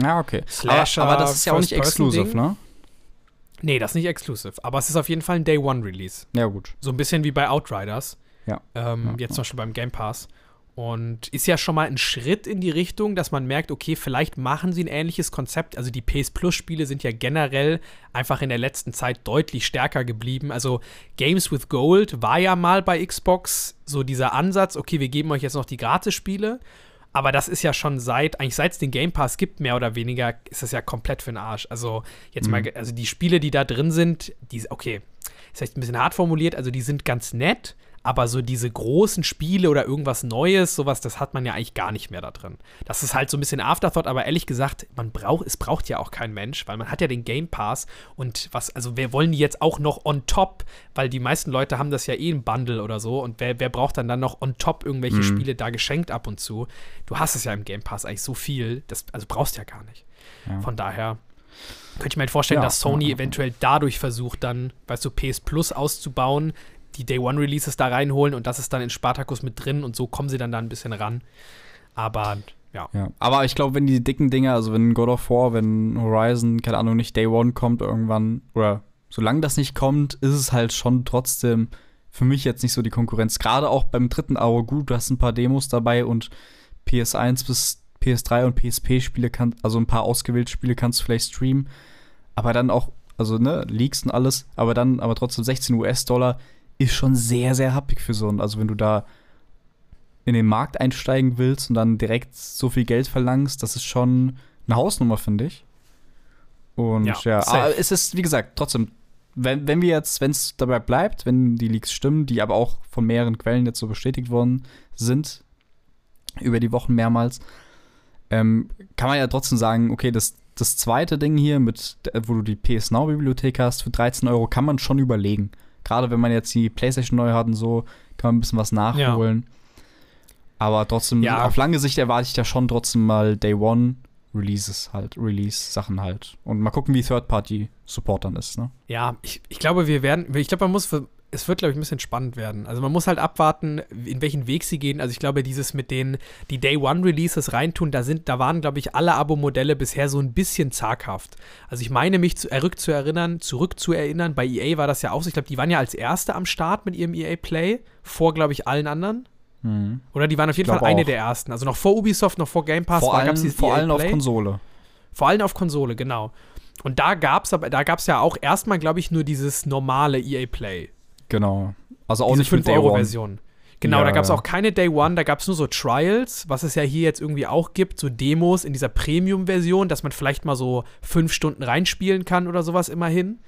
Ja, okay. Slasher, aber, aber das ist ja auch nicht exklusiv, ne? Nee, das ist nicht exclusive. Aber es ist auf jeden Fall ein Day One Release. Ja, gut. So ein bisschen wie bei Outriders. Ja. Ähm, Ja, jetzt zum Beispiel beim Game Pass. Und ist ja schon mal ein Schritt in die Richtung, dass man merkt, okay, vielleicht machen sie ein ähnliches Konzept. Also die PS Plus-Spiele sind ja generell einfach in der letzten Zeit deutlich stärker geblieben. Also Games with Gold war ja mal bei Xbox so dieser Ansatz, okay, wir geben euch jetzt noch die Gratis-Spiele. Aber das ist ja schon seit, eigentlich seit es den Game Pass gibt, mehr oder weniger, ist das ja komplett für den Arsch. Also jetzt mhm. mal, also die Spiele, die da drin sind, die, okay, ist vielleicht ein bisschen hart formuliert, also die sind ganz nett, aber so diese großen Spiele oder irgendwas Neues, sowas, das hat man ja eigentlich gar nicht mehr da drin. Das ist halt so ein bisschen Afterthought, aber ehrlich gesagt, man braucht, es braucht ja auch kein Mensch, weil man hat ja den Game Pass und was, also wir wollen die jetzt auch noch on top, weil die meisten Leute haben das ja eh im Bundle oder so und wer, wer braucht dann dann noch on top irgendwelche mhm. Spiele da geschenkt ab und zu? Du hast es ja im Game Pass eigentlich so viel, das, also brauchst ja gar nicht. Ja. Von daher könnte ich mir halt vorstellen, ja, dass Sony ja, eventuell dadurch versucht, dann, weißt du, PS Plus auszubauen, die Day One Releases da reinholen und das ist dann in Spartacus mit drin und so kommen sie dann da ein bisschen ran. Aber ja. ja. Aber ich glaube, wenn die dicken Dinger, also wenn God of War, wenn Horizon, keine Ahnung, nicht Day One kommt irgendwann, oder solange das nicht kommt, ist es halt schon trotzdem für mich jetzt nicht so die Konkurrenz. Gerade auch beim dritten Aro, gut, du hast ein paar Demos dabei und PS1 bis PS3 und PSP-Spiele kannst, also ein paar ausgewählte Spiele kannst du vielleicht streamen, aber dann auch, also ne, Leaks und alles, aber dann, aber trotzdem 16 US-Dollar ist schon sehr, sehr happig für so ein. Also, wenn du da in den Markt einsteigen willst und dann direkt so viel Geld verlangst, das ist schon eine Hausnummer, finde ich. Und ja, ja aber es ist, wie gesagt, trotzdem, wenn, wenn wir jetzt, wenn es dabei bleibt, wenn die Leaks stimmen, die aber auch von mehreren Quellen jetzt so bestätigt worden sind, über die Wochen mehrmals, ähm, kann man ja trotzdem sagen, okay, das, das zweite Ding hier, mit, wo du die PS Now-Bibliothek hast, für 13 Euro, kann man schon überlegen. Gerade wenn man jetzt die PlayStation neu hat und so, kann man ein bisschen was nachholen. Ja. Aber trotzdem, ja. auf lange Sicht erwarte ich da schon trotzdem mal Day One Releases halt, Release-Sachen halt. Und mal gucken, wie Third-Party-Support dann ist, ne? Ja, ich, ich glaube, wir werden, ich glaube, man muss es wird, glaube ich, ein bisschen spannend werden. Also man muss halt abwarten, in welchen Weg sie gehen. Also ich glaube, dieses mit den, die Day One Releases reintun, da sind, da waren, glaube ich, alle Abo-Modelle bisher so ein bisschen zaghaft. Also ich meine mich zu, zurückzuerinnern, zurückzuerinnern, bei EA war das ja auch so. Ich glaube, die waren ja als Erste am Start mit ihrem EA Play, vor, glaube ich, allen anderen. Mhm. Oder die waren auf jeden Fall eine auch. der ersten. Also noch vor Ubisoft, noch vor Game Pass. Vor allem, vor e allem auf Konsole. Vor allem auf Konsole, genau. Und da gab es da gab's ja auch erstmal, glaube ich, nur dieses normale EA Play. Genau. Also auch Diese nicht 5 Euro Version. Genau, ja, da gab es auch keine Day One, da gab es nur so Trials, was es ja hier jetzt irgendwie auch gibt, so Demos in dieser Premium-Version, dass man vielleicht mal so fünf Stunden reinspielen kann oder sowas immerhin.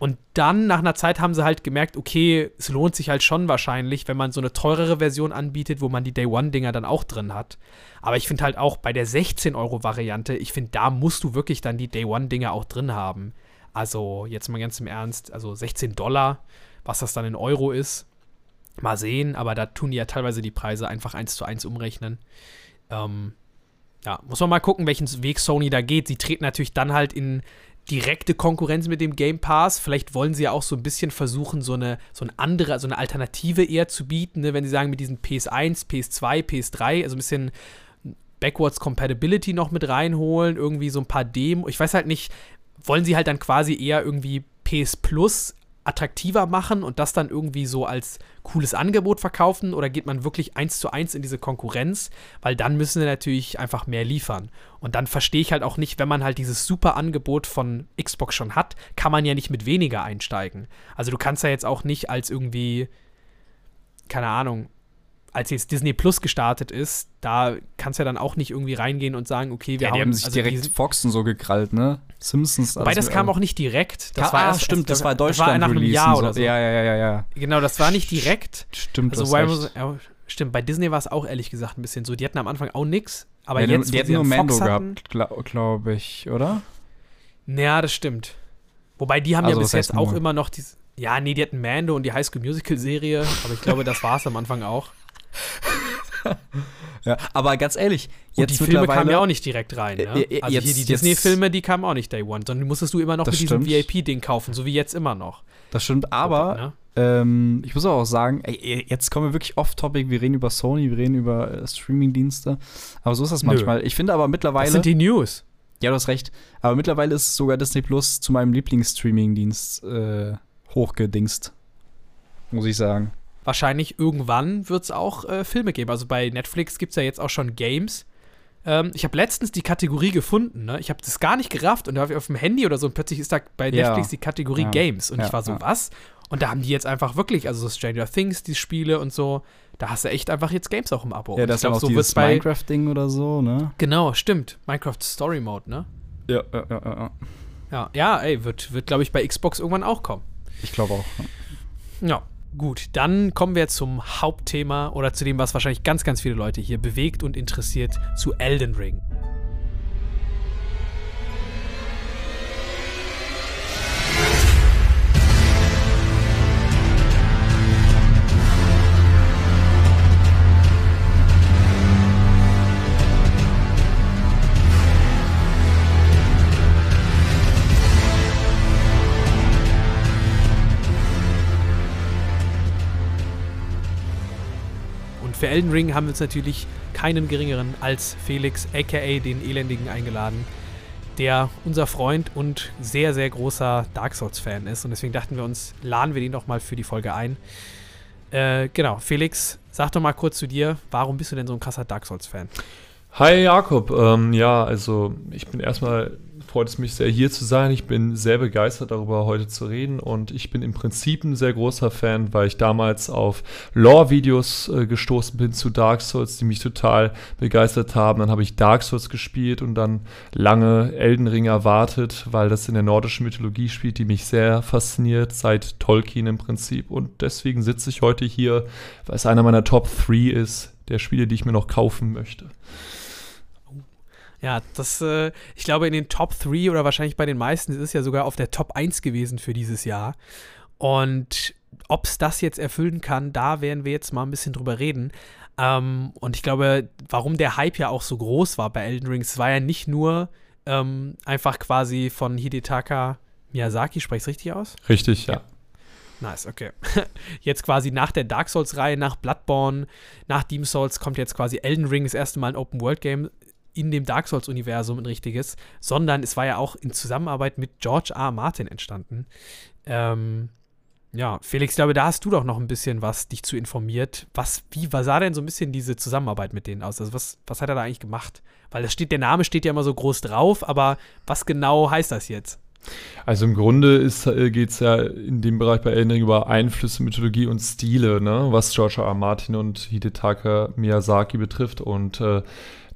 Und dann, nach einer Zeit, haben sie halt gemerkt, okay, es lohnt sich halt schon wahrscheinlich, wenn man so eine teurere Version anbietet, wo man die Day One-Dinger dann auch drin hat. Aber ich finde halt auch bei der 16-Euro-Variante, ich finde, da musst du wirklich dann die Day One-Dinger auch drin haben. Also, jetzt mal ganz im Ernst, also 16 Dollar was das dann in Euro ist, mal sehen, aber da tun die ja teilweise die Preise einfach eins zu eins umrechnen. Ähm, ja, muss man mal gucken, welchen Weg Sony da geht. Sie treten natürlich dann halt in direkte Konkurrenz mit dem Game Pass. Vielleicht wollen sie ja auch so ein bisschen versuchen, so eine, so eine andere, so eine Alternative eher zu bieten, ne? wenn sie sagen, mit diesen PS1, PS2, PS3, also ein bisschen Backwards Compatibility noch mit reinholen, irgendwie so ein paar Demos. Ich weiß halt nicht, wollen sie halt dann quasi eher irgendwie PS Plus attraktiver machen und das dann irgendwie so als cooles Angebot verkaufen oder geht man wirklich eins zu eins in diese Konkurrenz? Weil dann müssen sie natürlich einfach mehr liefern. Und dann verstehe ich halt auch nicht, wenn man halt dieses super Angebot von Xbox schon hat, kann man ja nicht mit weniger einsteigen. Also du kannst ja jetzt auch nicht als irgendwie, keine Ahnung, als jetzt Disney Plus gestartet ist, da kannst du ja dann auch nicht irgendwie reingehen und sagen, okay, wir ja, die haben, sich also direkt Foxen so gekrallt, ne? Simpsons. Wobei das kam auch nicht direkt. Das war ah, erst, stimmt, das war Deutschland das war nach einem Jahr oder so. Ja, ja, ja, ja. Genau, das war nicht direkt. Stimmt, also, das ja, Stimmt, bei Disney war es auch ehrlich gesagt ein bisschen so. Die hatten am Anfang auch nichts, aber ja, jetzt die hatten nur Mando gehabt, glaube glaub ich, oder? Ja, das stimmt. Wobei die haben also, ja bis jetzt auch immer noch diese ja, nee, die hatten Mando und die High School Musical Serie, aber ich glaube, das war es am Anfang auch. ja, aber ganz ehrlich, jetzt und die Filme kamen ja auch nicht direkt rein. Ne? Also jetzt, hier die Disney-Filme, die kamen auch nicht Day One, sondern die musstest du immer noch mit stimmt. diesem VIP-Ding kaufen, so wie jetzt immer noch. Das stimmt, aber ne? ähm, ich muss auch sagen, ey, jetzt kommen wir wirklich off-topic, wir reden über Sony, wir reden über äh, Streaming-Dienste, aber so ist das manchmal. Nö. Ich finde aber mittlerweile. Das sind die News. Ja, du hast recht. Aber mittlerweile ist sogar Disney Plus zu meinem Lieblings-Streaming-Dienst äh, hochgedingst. Muss ich sagen. Wahrscheinlich irgendwann wird es auch äh, Filme geben. Also bei Netflix gibt es ja jetzt auch schon Games. Ähm, ich habe letztens die Kategorie gefunden, ne? Ich habe das gar nicht gerafft und da auf dem Handy oder so und plötzlich ist da bei Ja. Netflix die Kategorie Ja. Games. Und Ja, ich war so, ja. was? Und da haben die jetzt einfach wirklich, also so Stranger Things, die Spiele und so, da hast du echt einfach jetzt Games auch im Abo. Ja, das ich ist auch so dieses. Minecraft-Ding oder so, ne? Genau, stimmt. Minecraft Story Mode, ne? Ja, ja, ja, ja. Ja, ja, ey, wird, wird glaube ich, bei Xbox irgendwann auch kommen. Ich glaube auch. Ja, gut. Dann kommen wir zum Hauptthema oder zu dem, was wahrscheinlich ganz, ganz viele Leute hier bewegt und interessiert, zu Elden Ring. Elden Ring haben wir uns natürlich keinen geringeren als Felix, aka den Elendigen, eingeladen, der unser Freund und sehr, sehr großer Dark Souls-Fan ist. Und deswegen dachten wir uns, laden wir den doch mal für die Folge ein. Äh, genau, Felix, sag doch mal kurz zu dir, warum bist du denn so ein krasser Dark Souls-Fan? Hi Jakob, ähm, ja, also ich bin erstmal, freut es mich sehr hier zu sein. Ich bin sehr begeistert darüber heute zu reden und ich bin im Prinzip ein sehr großer Fan, weil ich damals auf Lore-Videos äh, gestoßen bin zu Dark Souls, die mich total begeistert haben. Dann habe ich Dark Souls gespielt und dann lange Elden Ring erwartet, weil das in der nordischen Mythologie spielt, die mich sehr fasziniert, seit Tolkien im Prinzip. Und deswegen sitze ich heute hier, weil es einer meiner Top 3 ist, der Spiele, die ich mir noch kaufen möchte. Ja, das, äh, ich glaube, in den Top 3 oder wahrscheinlich bei den meisten ist es ja sogar auf der Top 1 gewesen für dieses Jahr. Und ob es das jetzt erfüllen kann, da werden wir jetzt mal ein bisschen drüber reden. Ähm, und ich glaube, warum der Hype ja auch so groß war bei Elden Rings, war ja nicht nur ähm, einfach quasi von Hidetaka Miyazaki, spreche ich richtig aus? Richtig, ja. Nice, okay. Jetzt quasi nach der Dark Souls-Reihe, nach Bloodborne, nach Demon Souls kommt jetzt quasi Elden Ring, das erste Mal ein Open-World-Game in dem Dark Souls-Universum, ein richtiges, sondern es war ja auch in Zusammenarbeit mit George R. Martin entstanden. Ähm, ja, Felix, ich glaube, da hast du doch noch ein bisschen was dich zu informiert. Was, wie was sah denn so ein bisschen diese Zusammenarbeit mit denen aus? Also was, was hat er da eigentlich gemacht? Weil das steht, der Name steht ja immer so groß drauf, aber was genau heißt das jetzt? Also im Grunde äh, geht es ja in dem Bereich bei Elden Ring über Einflüsse, Mythologie und Stile, ne? was George R. R. Martin und Hidetaka Miyazaki betrifft. Und äh,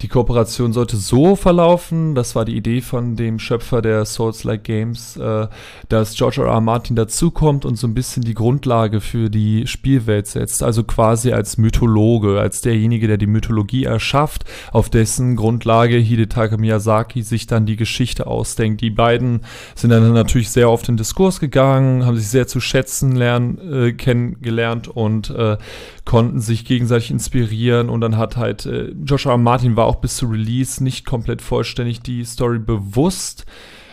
die Kooperation sollte so verlaufen, das war die Idee von dem Schöpfer der Souls-like Games, äh, dass George R. R. Martin dazukommt und so ein bisschen die Grundlage für die Spielwelt setzt. Also quasi als Mythologe, als derjenige, der die Mythologie erschafft, auf dessen Grundlage Hidetaka Miyazaki sich dann die Geschichte ausdenkt. Die beiden sind dann natürlich sehr auf den Diskurs gegangen, haben sich sehr zu schätzen lernen, äh, kennengelernt und äh, konnten sich gegenseitig inspirieren und dann hat halt äh, Joshua. Martin war auch bis zu Release nicht komplett vollständig die Story bewusst.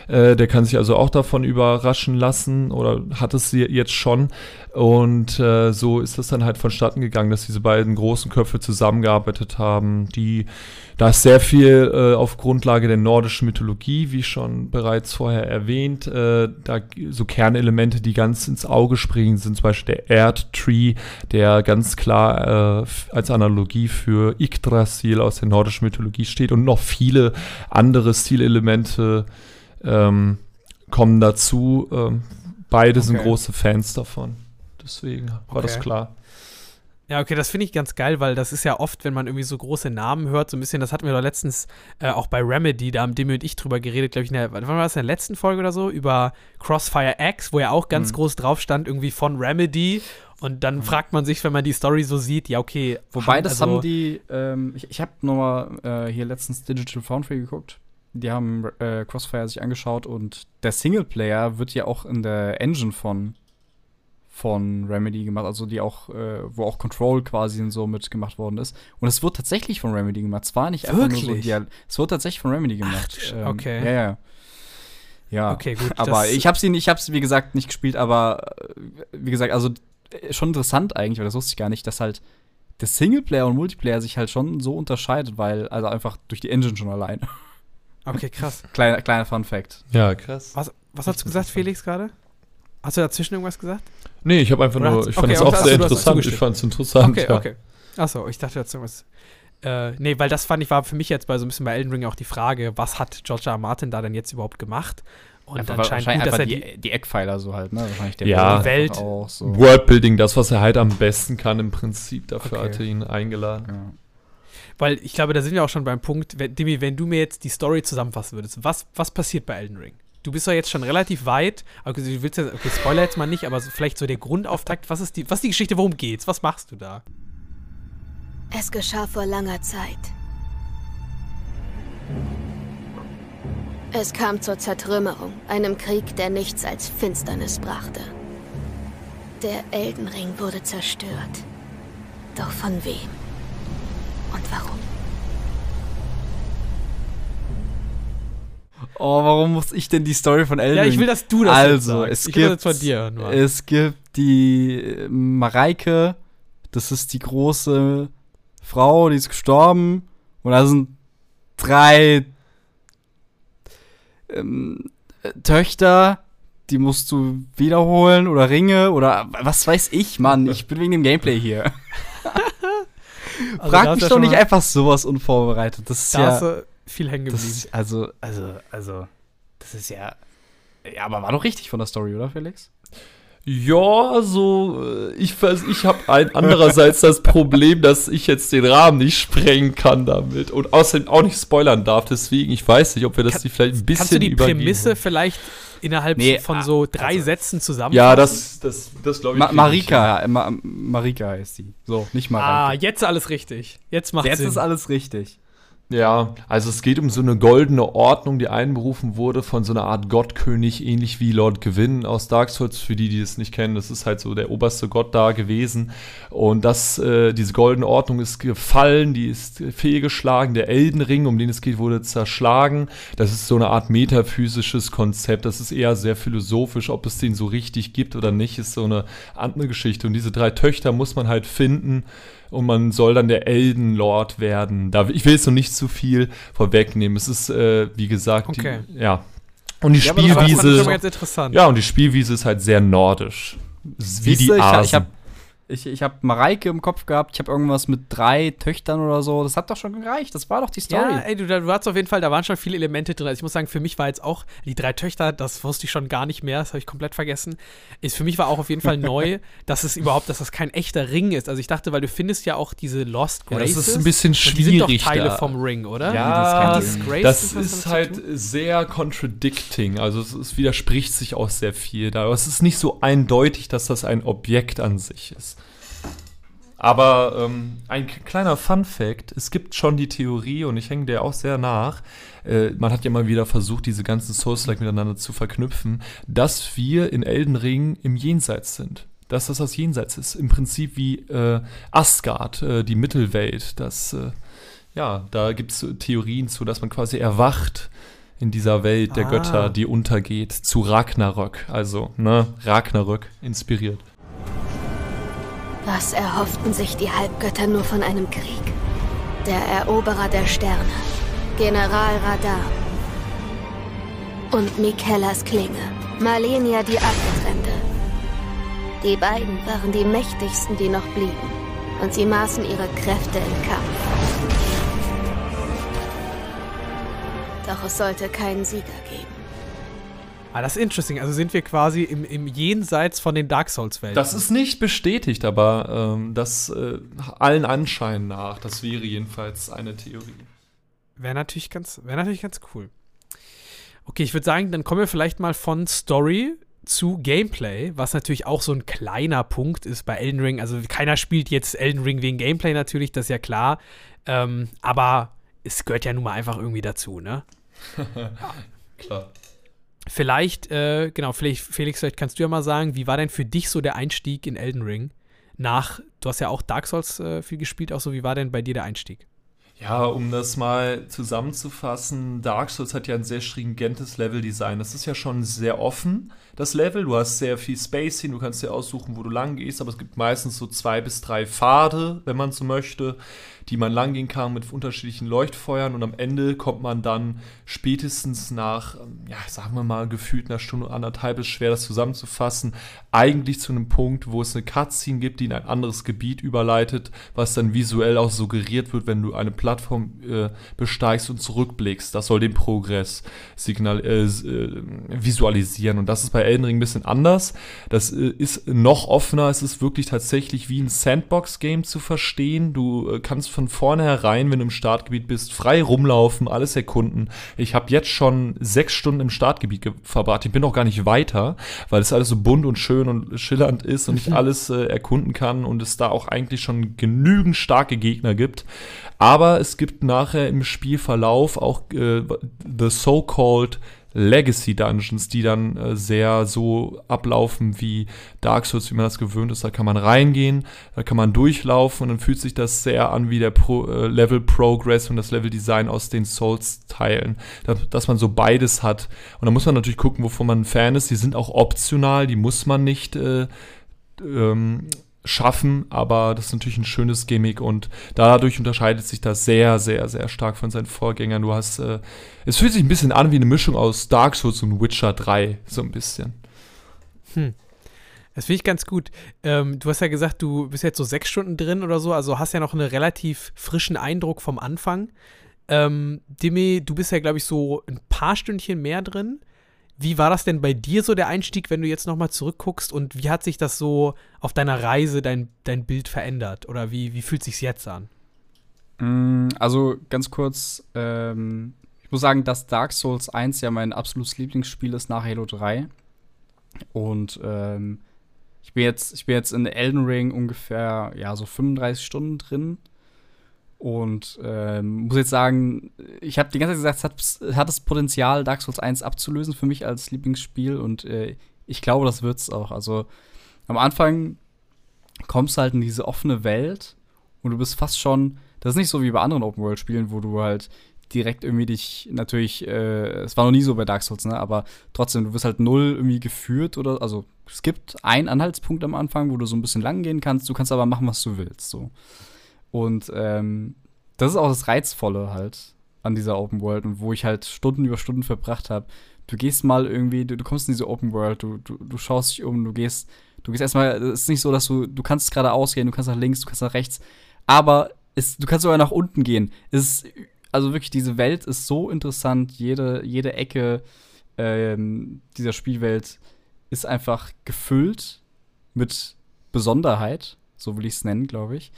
Äh, der kann sich also auch davon überraschen lassen oder hat es sie jetzt schon. Und äh, so ist das dann halt vonstatten gegangen, dass diese beiden großen Köpfe zusammengearbeitet haben. Die, da ist sehr viel äh, auf Grundlage der nordischen Mythologie, wie schon bereits vorher erwähnt. Äh, da so Kernelemente, die ganz ins Auge springen, sind zum Beispiel der Erdtree, der ganz klar äh, als Analogie für Yggdrasil aus der nordischen Mythologie steht und noch viele andere Stilelemente ähm, kommen dazu. Ähm, beide sind Okay. große Fans davon. Deswegen war das Okay. klar. Ja, okay, das finde ich ganz geil, weil das ist ja oft, wenn man irgendwie so große Namen hört, so ein bisschen, das hatten wir doch letztens äh, auch bei Remedy, da haben Demi und ich drüber geredet, glaube ich, in der, wann war das, in der letzten Folge oder so, über Crossfire X, wo ja auch ganz Mhm. groß drauf stand, irgendwie von Remedy. Und dann fragt man sich, wenn man die Story so sieht, ja, okay. Wobei, das also- haben die, ähm, ich, ich habe nochmal äh, hier letztens Digital Foundry geguckt. Die haben äh, Crossfire sich angeschaut und der Singleplayer wird ja auch in der Engine von, von Remedy gemacht, also die auch, äh, wo auch Control quasi und so mitgemacht worden ist. Und es wird tatsächlich von Remedy gemacht. Zwar nicht einfach nur so, Wirklich? ja, es wird tatsächlich von Remedy gemacht. du Sch- okay. Ja, ja. Ja. Okay, gut. Aber ich habe sie, ich habe wie gesagt nicht gespielt, aber äh, wie gesagt, also äh, schon interessant eigentlich, weil das wusste ich gar nicht, dass halt der Singleplayer und Multiplayer sich halt schon so unterscheidet, weil also einfach durch die Engine schon allein. Okay, krass. kleiner kleiner Fun Fact. Ja, krass. Was, was hast du gesagt, Felix, gerade? Hast du dazwischen irgendwas gesagt? Nee, ich habe einfach Oder nur, ich fand okay, es aber auch sehr du- interessant. Ich fand es interessant. Okay, ja. okay. Achso, ich dachte dazu was. Äh, nee, weil das fand ich, war für mich jetzt bei so ein bisschen bei Elden Ring auch die Frage, was hat George R. R. Martin da denn jetzt überhaupt gemacht? Und Einfach, anscheinend wahrscheinlich gut, dass er die, die, Eckpfeiler so halt, ne? Wahrscheinlich der Ja. Welt auch so. Worldbuilding, das, was er halt am besten kann im Prinzip. Dafür Okay. hat er ihn eingeladen. Ja. Weil ich glaube, da sind wir auch schon beim Punkt, wenn, Demi, wenn du mir jetzt die Story zusammenfassen würdest, was, was passiert bei Elden Ring? Du bist ja jetzt schon relativ weit, also du willst ja, okay, Spoiler jetzt mal nicht, aber so, vielleicht so der Grundauftakt, was ist die, was ist die Geschichte, worum geht's? Was machst du da? Es geschah vor langer Zeit. Es kam zur Zertrümmerung, einem Krieg, der nichts als Finsternis brachte. Der Eldenring wurde zerstört. Doch von wem? Und warum? Oh, warum muss ich denn die Story von Elden Ja, ich will, dass du das Also, jetzt sagst. es ich gibt, das von dir nur. es gibt die äh, Mareike, das ist die große Frau, die ist gestorben. Und da sind drei ähm, äh, Töchter, die musst du wiederholen oder Ringe oder was weiß ich, Mann. Ich bin wegen dem Gameplay hier. Also, Frag mich doch nicht einfach sowas unvorbereitet. Das ist Da ja. hast du viel hängen geblieben. also, also, also, das ist ja. Ja, aber war doch richtig von der Story, oder, Felix? Ja, so, äh, ich, ich habe ein, andererseits das Problem, dass ich jetzt den Rahmen nicht sprengen kann damit und außerdem auch nicht spoilern darf. Deswegen, ich weiß nicht, ob wir das Kann- die vielleicht ein bisschen Kannst du die Prämisse vielleicht innerhalb Nee, von ah, so drei also- Sätzen zusammenfassen? Ja, das, das, das glaube ich. Ma. Marika, äh, Ma Marika heißt die. So, nicht Ah, Mareike. jetzt alles richtig. Jetzt macht Jetzt Sinn. ist alles richtig. Ja, also es geht um so eine goldene Ordnung, die einberufen wurde von so einer Art Gottkönig, ähnlich wie Lord Gwyn aus Dark Souls, für die, die es nicht kennen. Das ist halt so der oberste Gott da gewesen. Und das, äh, diese goldene Ordnung ist gefallen, die ist fehlgeschlagen. Der Eldenring, um den es geht, wurde zerschlagen. Das ist so eine Art metaphysisches Konzept. Das ist eher sehr philosophisch. Ob es den so richtig gibt oder nicht, ist so eine andere Geschichte. Und diese drei Töchter muss man halt finden und man soll dann der Eldenlord werden. Da, ich will jetzt noch nicht zu viel vorwegnehmen. Es ist, äh, wie gesagt, Okay. die, ja. Und die Ja, ich Spielwiese, ganz interessant. ja, und die Spielwiese ist halt sehr nordisch. Wie Siehste, die ich, Asen. ich habe ich, ich hab Mareike im Kopf gehabt. Ich habe irgendwas mit drei Töchtern oder so. Das hat doch schon gereicht. Das war doch die Story. Ja, ey, du, du hast auf jeden Fall, da waren schon viele Elemente drin. Also ich muss sagen, für mich war jetzt auch die drei Töchter, das wusste ich schon gar nicht mehr, das habe ich komplett vergessen. Ist für mich war auch auf jeden Fall neu, dass es überhaupt, dass das kein echter Ring ist. Also ich dachte, weil du findest ja auch diese Lost Ja, Graces. das ist ein bisschen und die sind doch schwierig Teile da. vom Ring, oder? Ja, Dieses Graces, das ist halt sehr contradicting. Also es, es widerspricht sich auch sehr viel da. Aber es ist nicht so eindeutig, dass das ein Objekt an sich ist. Aber ähm, ein kleiner Fun Fact: Es gibt schon die Theorie, und ich hänge der auch sehr nach. Äh, man hat ja mal wieder versucht, diese ganzen Souls-like miteinander zu verknüpfen, dass wir in Elden Ring im Jenseits sind. Dass das das Jenseits ist. Im Prinzip wie äh, Asgard, äh, die Mittelwelt. Das, äh, ja, da gibt es Theorien zu, dass man quasi erwacht in dieser Welt der Ah. Götter, die untergeht, zu Ragnarök. Also, ne, Ragnarök inspiriert. Was erhofften sich die Halbgötter nur von einem Krieg? Der Eroberer der Sterne, General Radar und Mikellas Klinge, Malenia die Abgetrennte. Die beiden waren die mächtigsten, die noch blieben, und sie maßen ihre Kräfte im Kampf. Doch es sollte keinen Sieger geben. Ah, das ist interesting. Also sind wir quasi im, im Jenseits von den Dark Souls-Welten. Das ist nicht bestätigt, aber ähm, das äh, allen Anscheinen nach, das wäre jedenfalls eine Theorie. Wäre natürlich ganz, wäre natürlich ganz cool. Okay, ich würde sagen, dann kommen wir vielleicht mal von Story zu Gameplay, was natürlich auch so ein kleiner Punkt ist bei Elden Ring. Also keiner spielt jetzt Elden Ring wegen Gameplay natürlich, das ist ja klar. Ähm, aber es gehört ja nun mal einfach irgendwie dazu, ne? Klar. Vielleicht, äh, genau, vielleicht, Felix, vielleicht kannst du ja mal sagen, wie war denn für dich so der Einstieg in Elden Ring? Nach, du hast ja auch Dark Souls äh, viel gespielt, auch so, wie war denn bei dir der Einstieg? Ja, um das mal zusammenzufassen, Dark Souls hat ja ein sehr stringentes Leveldesign. Das ist ja schon sehr offen, das Level. Du hast sehr viel Spacing, du kannst dir aussuchen, wo du lang gehst, aber es gibt meistens so zwei bis drei Pfade, wenn man so möchte die man langgehen kann mit unterschiedlichen Leuchtfeuern und am Ende kommt man dann spätestens nach, ähm, ja, sagen wir mal, gefühlt einer Stunde, anderthalb, ist schwer das zusammenzufassen, eigentlich zu einem Punkt, wo es eine Cutscene gibt, die in ein anderes Gebiet überleitet, was dann visuell auch suggeriert wird, wenn du eine Plattform äh, besteigst und zurückblickst. Das soll den Progress signal äh, äh, visualisieren und das ist bei Elden Ring ein bisschen anders. Das äh, ist noch offener, es ist wirklich tatsächlich wie ein Sandbox-Game zu verstehen. Du äh, kannst von vornherein, wenn du im Startgebiet bist, frei rumlaufen, alles erkunden. Ich habe jetzt schon sechs Stunden im Startgebiet verbracht. Ich bin noch gar nicht weiter, weil es alles so bunt und schön und schillernd ist und ich alles äh, erkunden kann und es da auch eigentlich schon genügend starke Gegner gibt. Aber es gibt nachher im Spielverlauf auch äh, the so-called Legacy Dungeons, die dann äh, sehr so ablaufen wie Dark Souls, wie man das gewöhnt ist. Da kann man reingehen, da kann man durchlaufen und dann fühlt sich das sehr an wie der Pro, äh, Level Progress und das Level Design aus den Souls-Teilen, da, dass man so beides hat. Und da muss man natürlich gucken, wovon man ein Fan ist. Die sind auch optional, die muss man nicht äh, ähm, schaffen, aber das ist natürlich ein schönes Gimmick und dadurch unterscheidet sich das sehr, sehr, sehr stark von seinen Vorgängern. Du hast, äh, es fühlt sich ein bisschen an wie eine Mischung aus Dark Souls und Witcher 3, so ein bisschen. Hm. Das finde ich ganz gut. Ähm, du hast ja gesagt, du bist jetzt so sechs Stunden drin oder so, also hast ja noch einen relativ frischen Eindruck vom Anfang. Ähm, Dimi, du bist ja, glaube ich, so ein paar Stündchen mehr drin. Wie war das denn bei dir so der Einstieg, wenn du jetzt nochmal zurückguckst und wie hat sich das so auf deiner Reise dein, dein Bild verändert oder wie, wie fühlt sich jetzt an? Mm, also ganz kurz, ähm, ich muss sagen, dass Dark Souls 1 ja mein absolutes Lieblingsspiel ist nach Halo 3. Und ähm, ich bin jetzt, ich bin jetzt in Elden Ring ungefähr ja so 35 Stunden drin. Und ähm, muss jetzt sagen, ich habe die ganze Zeit gesagt, es hat, hat das Potenzial, Dark Souls 1 abzulösen für mich als Lieblingsspiel. Und äh, ich glaube, das wird es auch. Also am Anfang kommst du halt in diese offene Welt und du bist fast schon. Das ist nicht so wie bei anderen Open-World-Spielen, wo du halt direkt irgendwie dich natürlich, äh, es war noch nie so bei Dark Souls, ne? Aber trotzdem, du wirst halt null irgendwie geführt oder, also es gibt einen Anhaltspunkt am Anfang, wo du so ein bisschen lang gehen kannst, du kannst aber machen, was du willst, so. Und ähm, das ist auch das Reizvolle halt an dieser Open World und wo ich halt Stunden über Stunden verbracht habe. Du gehst mal irgendwie, du, du, kommst in diese Open World, du, du, du schaust dich um, du gehst, du gehst erstmal, es ist nicht so, dass du, du kannst geradeaus gehen, du kannst nach links, du kannst nach rechts, aber es, du kannst sogar nach unten gehen. Es also wirklich, diese Welt ist so interessant, jede, jede Ecke ähm, dieser Spielwelt ist einfach gefüllt mit Besonderheit, so will ich es nennen, glaube ich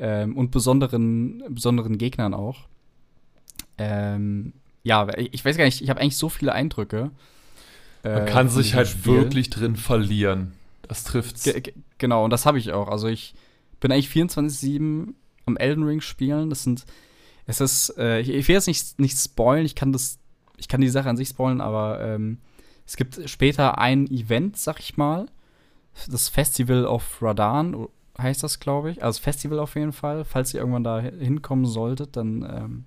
ähm, und besonderen, besonderen Gegnern auch. Ähm, ja, ich weiß gar nicht, ich habe eigentlich so viele Eindrücke. Man äh, kann sich halt Spiel. wirklich drin verlieren. Das trifft's. Ge genau, und das habe ich auch. Also ich bin eigentlich 24-7 am Elden Ring spielen. Das sind, es ist, äh, ich, ich, will jetzt nicht, nicht spoilen, ich kann das, ich kann die Sache an sich spoilen, aber ähm, es gibt später ein Event, sag ich mal, das Festival of Radan heißt das, glaube ich. Also Festival auf jeden Fall. Falls ihr irgendwann da hinkommen solltet, dann ähm,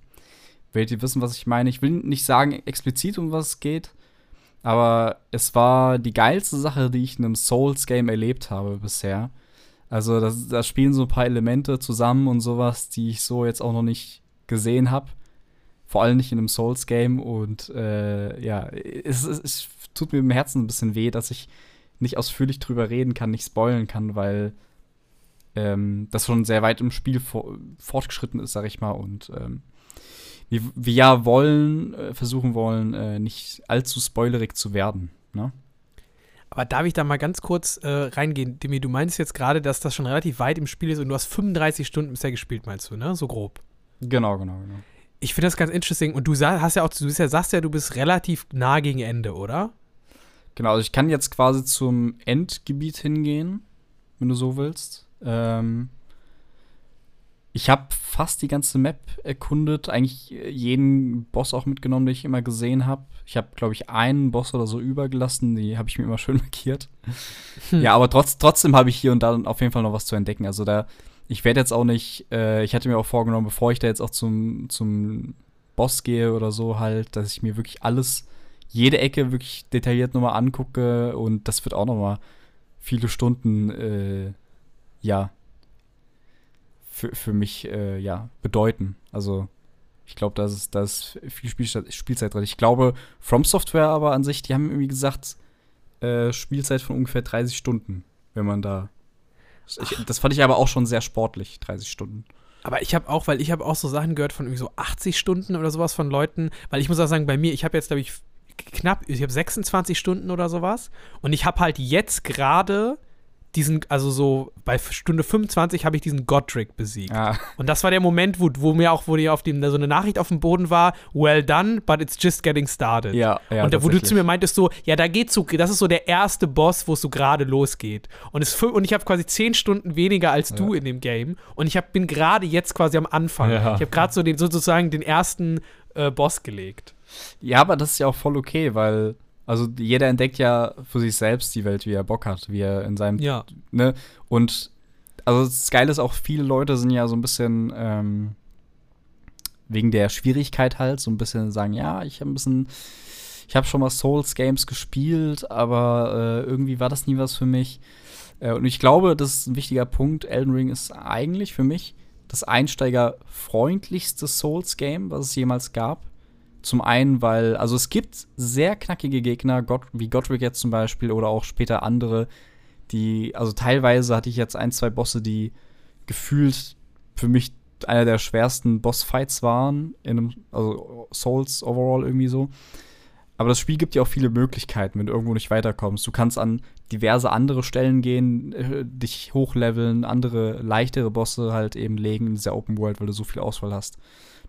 werdet ihr wissen, was ich meine. Ich will nicht sagen explizit, um was es geht, aber es war die geilste Sache, die ich in einem Souls-Game erlebt habe bisher. Also da spielen so ein paar Elemente zusammen und sowas, die ich so jetzt auch noch nicht gesehen habe. Vor allem nicht in einem Souls-Game. Und äh, ja, es, es, es tut mir im Herzen ein bisschen weh, dass ich nicht ausführlich drüber reden kann, nicht spoilen kann, weil ähm, das schon sehr weit im Spiel for fortgeschritten ist, sag ich mal. Und ähm, wir, wir ja wollen, äh, versuchen wollen, äh, nicht allzu spoilerig zu werden. Ne? Aber darf ich da mal ganz kurz äh, reingehen? Demi, du meinst jetzt gerade, dass das schon relativ weit im Spiel ist und du hast 35 Stunden bisher gespielt, meinst du, ne? So grob. Genau, genau, genau. Ich finde das ganz interesting. Und du hast ja auch, du ja, sagst ja, du bist relativ nah gegen Ende, oder? Genau, also ich kann jetzt quasi zum Endgebiet hingehen, wenn du so willst. Ähm, ich habe fast die ganze Map erkundet, eigentlich jeden Boss auch mitgenommen, den ich immer gesehen habe. Ich habe, glaube ich, einen Boss oder so übergelassen, die habe ich mir immer schön markiert. Hm. Ja, aber trotz, trotzdem habe ich hier und da auf jeden Fall noch was zu entdecken. Also da, ich werde jetzt auch nicht, äh, ich hatte mir auch vorgenommen, bevor ich da jetzt auch zum, zum Boss gehe oder so halt, dass ich mir wirklich alles, jede Ecke wirklich detailliert nochmal angucke und das wird auch nochmal viele Stunden, äh, ja, für, für mich, äh, ja, bedeuten. Also, ich glaube, da ist, da ist viel Spielzeit, Spielzeit drin. Ich glaube, From Software aber an sich, die haben irgendwie gesagt, äh, Spielzeit von ungefähr 30 Stunden, wenn man da. Ich, das fand ich aber auch schon sehr sportlich, 30 Stunden. Aber ich habe auch, weil ich habe auch so Sachen gehört von irgendwie so 80 Stunden oder sowas von Leuten, weil ich muss auch sagen, bei mir, ich habe jetzt, glaube ich, knapp, ich habe 26 Stunden oder sowas und ich habe halt jetzt gerade diesen, also so bei Stunde 25 habe ich diesen Godric besiegt. Ja. Und das war der Moment, wo, wo mir auch, wo dir auf dem, so eine Nachricht auf dem Boden war, well done, but it's just getting started. Ja, ja. und da, wo du zu mir meintest so, ja, da geht's so, das ist so der erste Boss, wo es so gerade losgeht. Und, es, und ich habe quasi zehn Stunden weniger als du Ja. in dem Game. Und ich hab, bin gerade jetzt quasi am Anfang. Ich habe gerade so den, sozusagen den ersten äh, Boss gelegt. Ja, aber das ist ja auch voll okay, weil, also jeder entdeckt ja für sich selbst die Welt, wie er Bock hat, wie er in seinem, Ja. ne? Und also das Geile ist auch, viele Leute sind ja so ein bisschen ähm, wegen der Schwierigkeit halt so ein bisschen sagen, ja, ich habe ein bisschen, ich habe schon mal Souls Games gespielt, aber äh, irgendwie war das nie was für mich. Äh, und ich glaube, das ist ein wichtiger Punkt. Elden Ring ist eigentlich für mich das einsteigerfreundlichste Souls Game, was es jemals gab. Zum einen, weil, also es gibt sehr knackige Gegner, Gott, wie Godric jetzt zum Beispiel oder auch später andere, die, also teilweise hatte ich jetzt ein, zwei Bosse, die gefühlt für mich einer der schwersten Bossfights waren, in einem, also Souls overall irgendwie so. Aber das Spiel gibt dir auch viele Möglichkeiten, wenn du irgendwo nicht weiterkommst. Du kannst an diverse andere Stellen gehen, äh, dich hochleveln, andere leichtere Bosse halt eben legen in dieser Open World, weil du so viel Auswahl hast.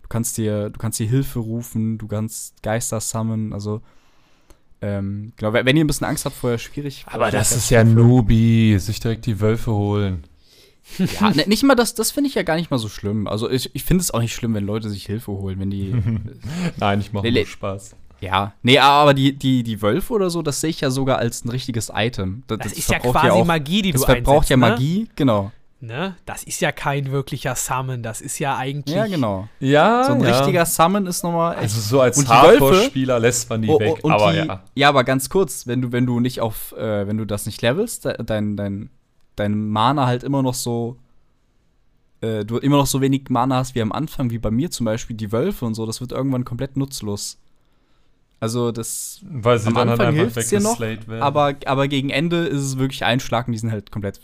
Du kannst dir, du kannst dir Hilfe rufen, du kannst Geister summonen, also ähm, genau, wenn ihr ein bisschen Angst habt vor der schwierig. Aber das ist ja Nubi, sich direkt die Wölfe holen. Ja, ne, nicht mal das, das finde ich ja gar nicht mal so schlimm. Also ich, ich finde es auch nicht schlimm, wenn Leute sich Hilfe holen, wenn die. Nein, ich mache nur Spaß. ja. Nee, aber die, die, die Wölfe oder so, das sehe ich ja sogar als ein richtiges Item. Das, ist ja verbraucht quasi auch, Magie, die Das du verbraucht einsetzt, ja ne? Magie, genau. Ne? Das ist ja kein wirklicher Summon, das ist ja eigentlich. Ja, genau. Ja, So ein ja. richtiger Summon ist nochmal echt. Also so als Hardcore-Spieler lässt man die Oh, oh, weg. und aber die, ja. ja, aber ganz kurz, wenn du, wenn du nicht auf, äh, wenn du das nicht levelst, de- dein, dein, dein Mana halt immer noch so, äh, du immer noch so wenig Mana hast wie am Anfang, wie bei mir zum Beispiel die Wölfe und so, das wird irgendwann komplett nutzlos. Also das, Weil sie am dann halt Anfang einfach hilft's dir noch, aber, aber gegen Ende ist es wirklich ein Schlag und die sind halt komplett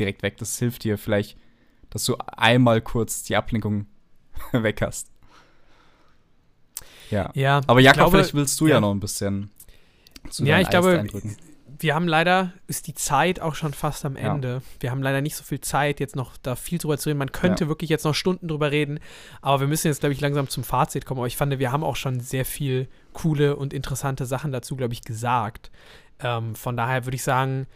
direkt weg. Das hilft dir vielleicht, dass du einmal kurz die Ablenkung weg hast. Ja. Ja, Aber ich Jakob, glaube, vielleicht willst du ja, ja. noch ein bisschen zu Ja, ich glaube, Eis eindrücken. wir haben leider, ist die Zeit auch schon fast am Ja. Ende. Wir haben leider nicht so viel Zeit, jetzt noch da viel drüber zu reden. Man könnte Ja. wirklich jetzt noch Stunden drüber reden, aber wir müssen jetzt, glaube ich, langsam zum Fazit kommen. Aber ich fand, wir haben auch schon sehr viel coole und interessante Sachen dazu, glaube ich, gesagt. Ähm, von daher würde ich sagen,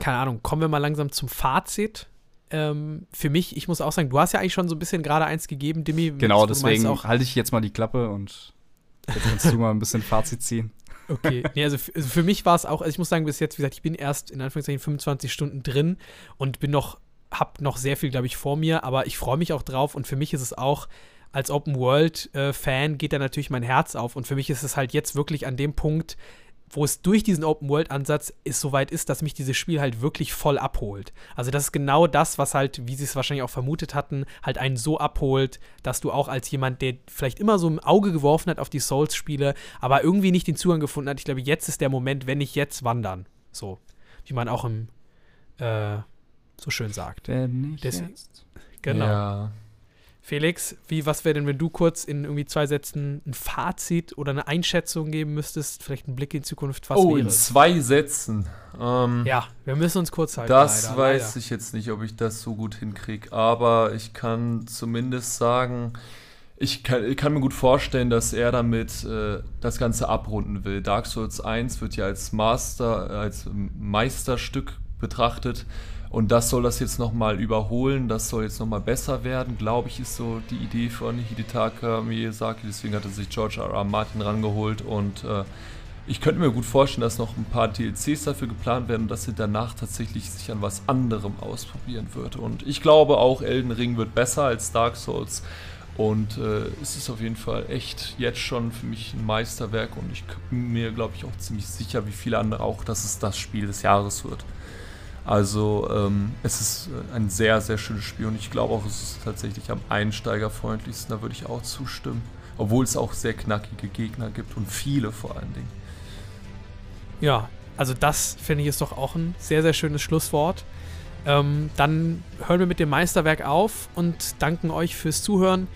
keine Ahnung, kommen wir mal langsam zum Fazit. Ähm, für mich, ich muss auch sagen, du hast ja eigentlich schon so ein bisschen gerade eins gegeben, Dimi. Genau, deswegen auch, halte ich jetzt mal die Klappe und jetzt kannst du mal ein bisschen Fazit ziehen. Okay, nee, also, also für mich war es auch, also ich muss sagen, bis jetzt, wie gesagt, ich bin erst in Anführungszeichen 25 Stunden drin und bin noch, hab noch sehr viel, glaube ich, vor mir, aber ich freue mich auch drauf und für mich ist es auch, als Open World-Fan geht da natürlich mein Herz auf und für mich ist es halt jetzt wirklich an dem Punkt, wo es durch diesen Open World-Ansatz ist, soweit ist, dass mich dieses Spiel halt wirklich voll abholt. Also das ist genau das, was halt, wie sie es wahrscheinlich auch vermutet hatten, halt einen so abholt, dass du auch als jemand, der vielleicht immer so ein Auge geworfen hat auf die Souls-Spiele, aber irgendwie nicht den Zugang gefunden hat. Ich glaube, jetzt ist der Moment, wenn nicht jetzt, wandern. So, wie man auch im äh, so schön sagt. Denn nicht Deswegen- jetzt. Genau. Ja. Felix, wie, was wäre denn, wenn du kurz in irgendwie zwei Sätzen ein Fazit oder eine Einschätzung geben müsstest, vielleicht einen Blick in die Zukunft, was oh, wäre in zwei Sätzen. Ähm, Ja, wir müssen uns kurz halten. Das leider, weiß leider. ich jetzt nicht, ob ich das so gut hinkriege, aber ich kann zumindest sagen, ich kann, ich kann mir gut vorstellen, dass er damit äh, das Ganze abrunden will. Dark Souls 1 wird ja als Master, äh, als Meisterstück betrachtet und das soll das jetzt nochmal überholen, das soll jetzt nochmal besser werden, glaube ich, ist so die Idee von Hidetaka Miyazaki, deswegen hat er sich George R. R. Martin rangeholt und äh, ich könnte mir gut vorstellen, dass noch ein paar DLCs dafür geplant werden und dass sie danach tatsächlich sich an was anderem ausprobieren wird. Und ich glaube auch, Elden Ring wird besser als Dark Souls. Und äh, es ist auf jeden Fall echt jetzt schon für mich ein Meisterwerk und ich bin mir, glaube ich, auch ziemlich sicher, wie viele andere auch, dass es das Spiel des Jahres wird. Also ähm, es ist äh, ein sehr, sehr schönes Spiel und ich glaube auch, es ist tatsächlich am einsteigerfreundlichsten, da würde ich auch zustimmen. Obwohl es auch sehr knackige Gegner gibt und viele vor allen Dingen. Ja, also das finde ich ist doch auch ein sehr, sehr schönes Schlusswort. Ähm, dann hören wir mit dem Meisterwerk auf und danken euch fürs Zuhören.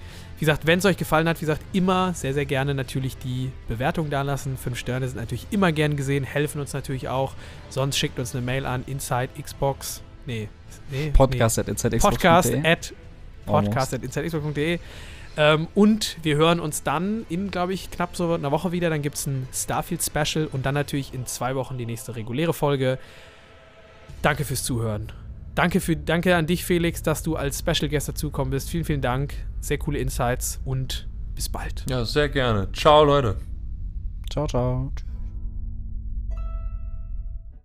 Wie gesagt, wenn es euch gefallen hat, wie gesagt, immer sehr, sehr gerne natürlich die Bewertung dalassen. Fünf Sterne sind natürlich immer gern gesehen, helfen uns natürlich auch. Sonst schickt uns eine Mail an inside xbox. Nee, nee. Podcast nee. at inside Podcast at podcast at insidexbox.de. Ähm, und wir hören uns dann in, glaube ich, knapp so einer Woche wieder. Dann gibt es ein Starfield-Special und dann natürlich in zwei Wochen die nächste reguläre Folge. Danke fürs Zuhören. Danke, für, danke an dich, Felix, dass du als Special Guest dazugekommen bist. Vielen, vielen Dank. Sehr coole Insights und bis bald. Ja, sehr gerne. Ciao, Leute. Ciao, ciao. Tschüss.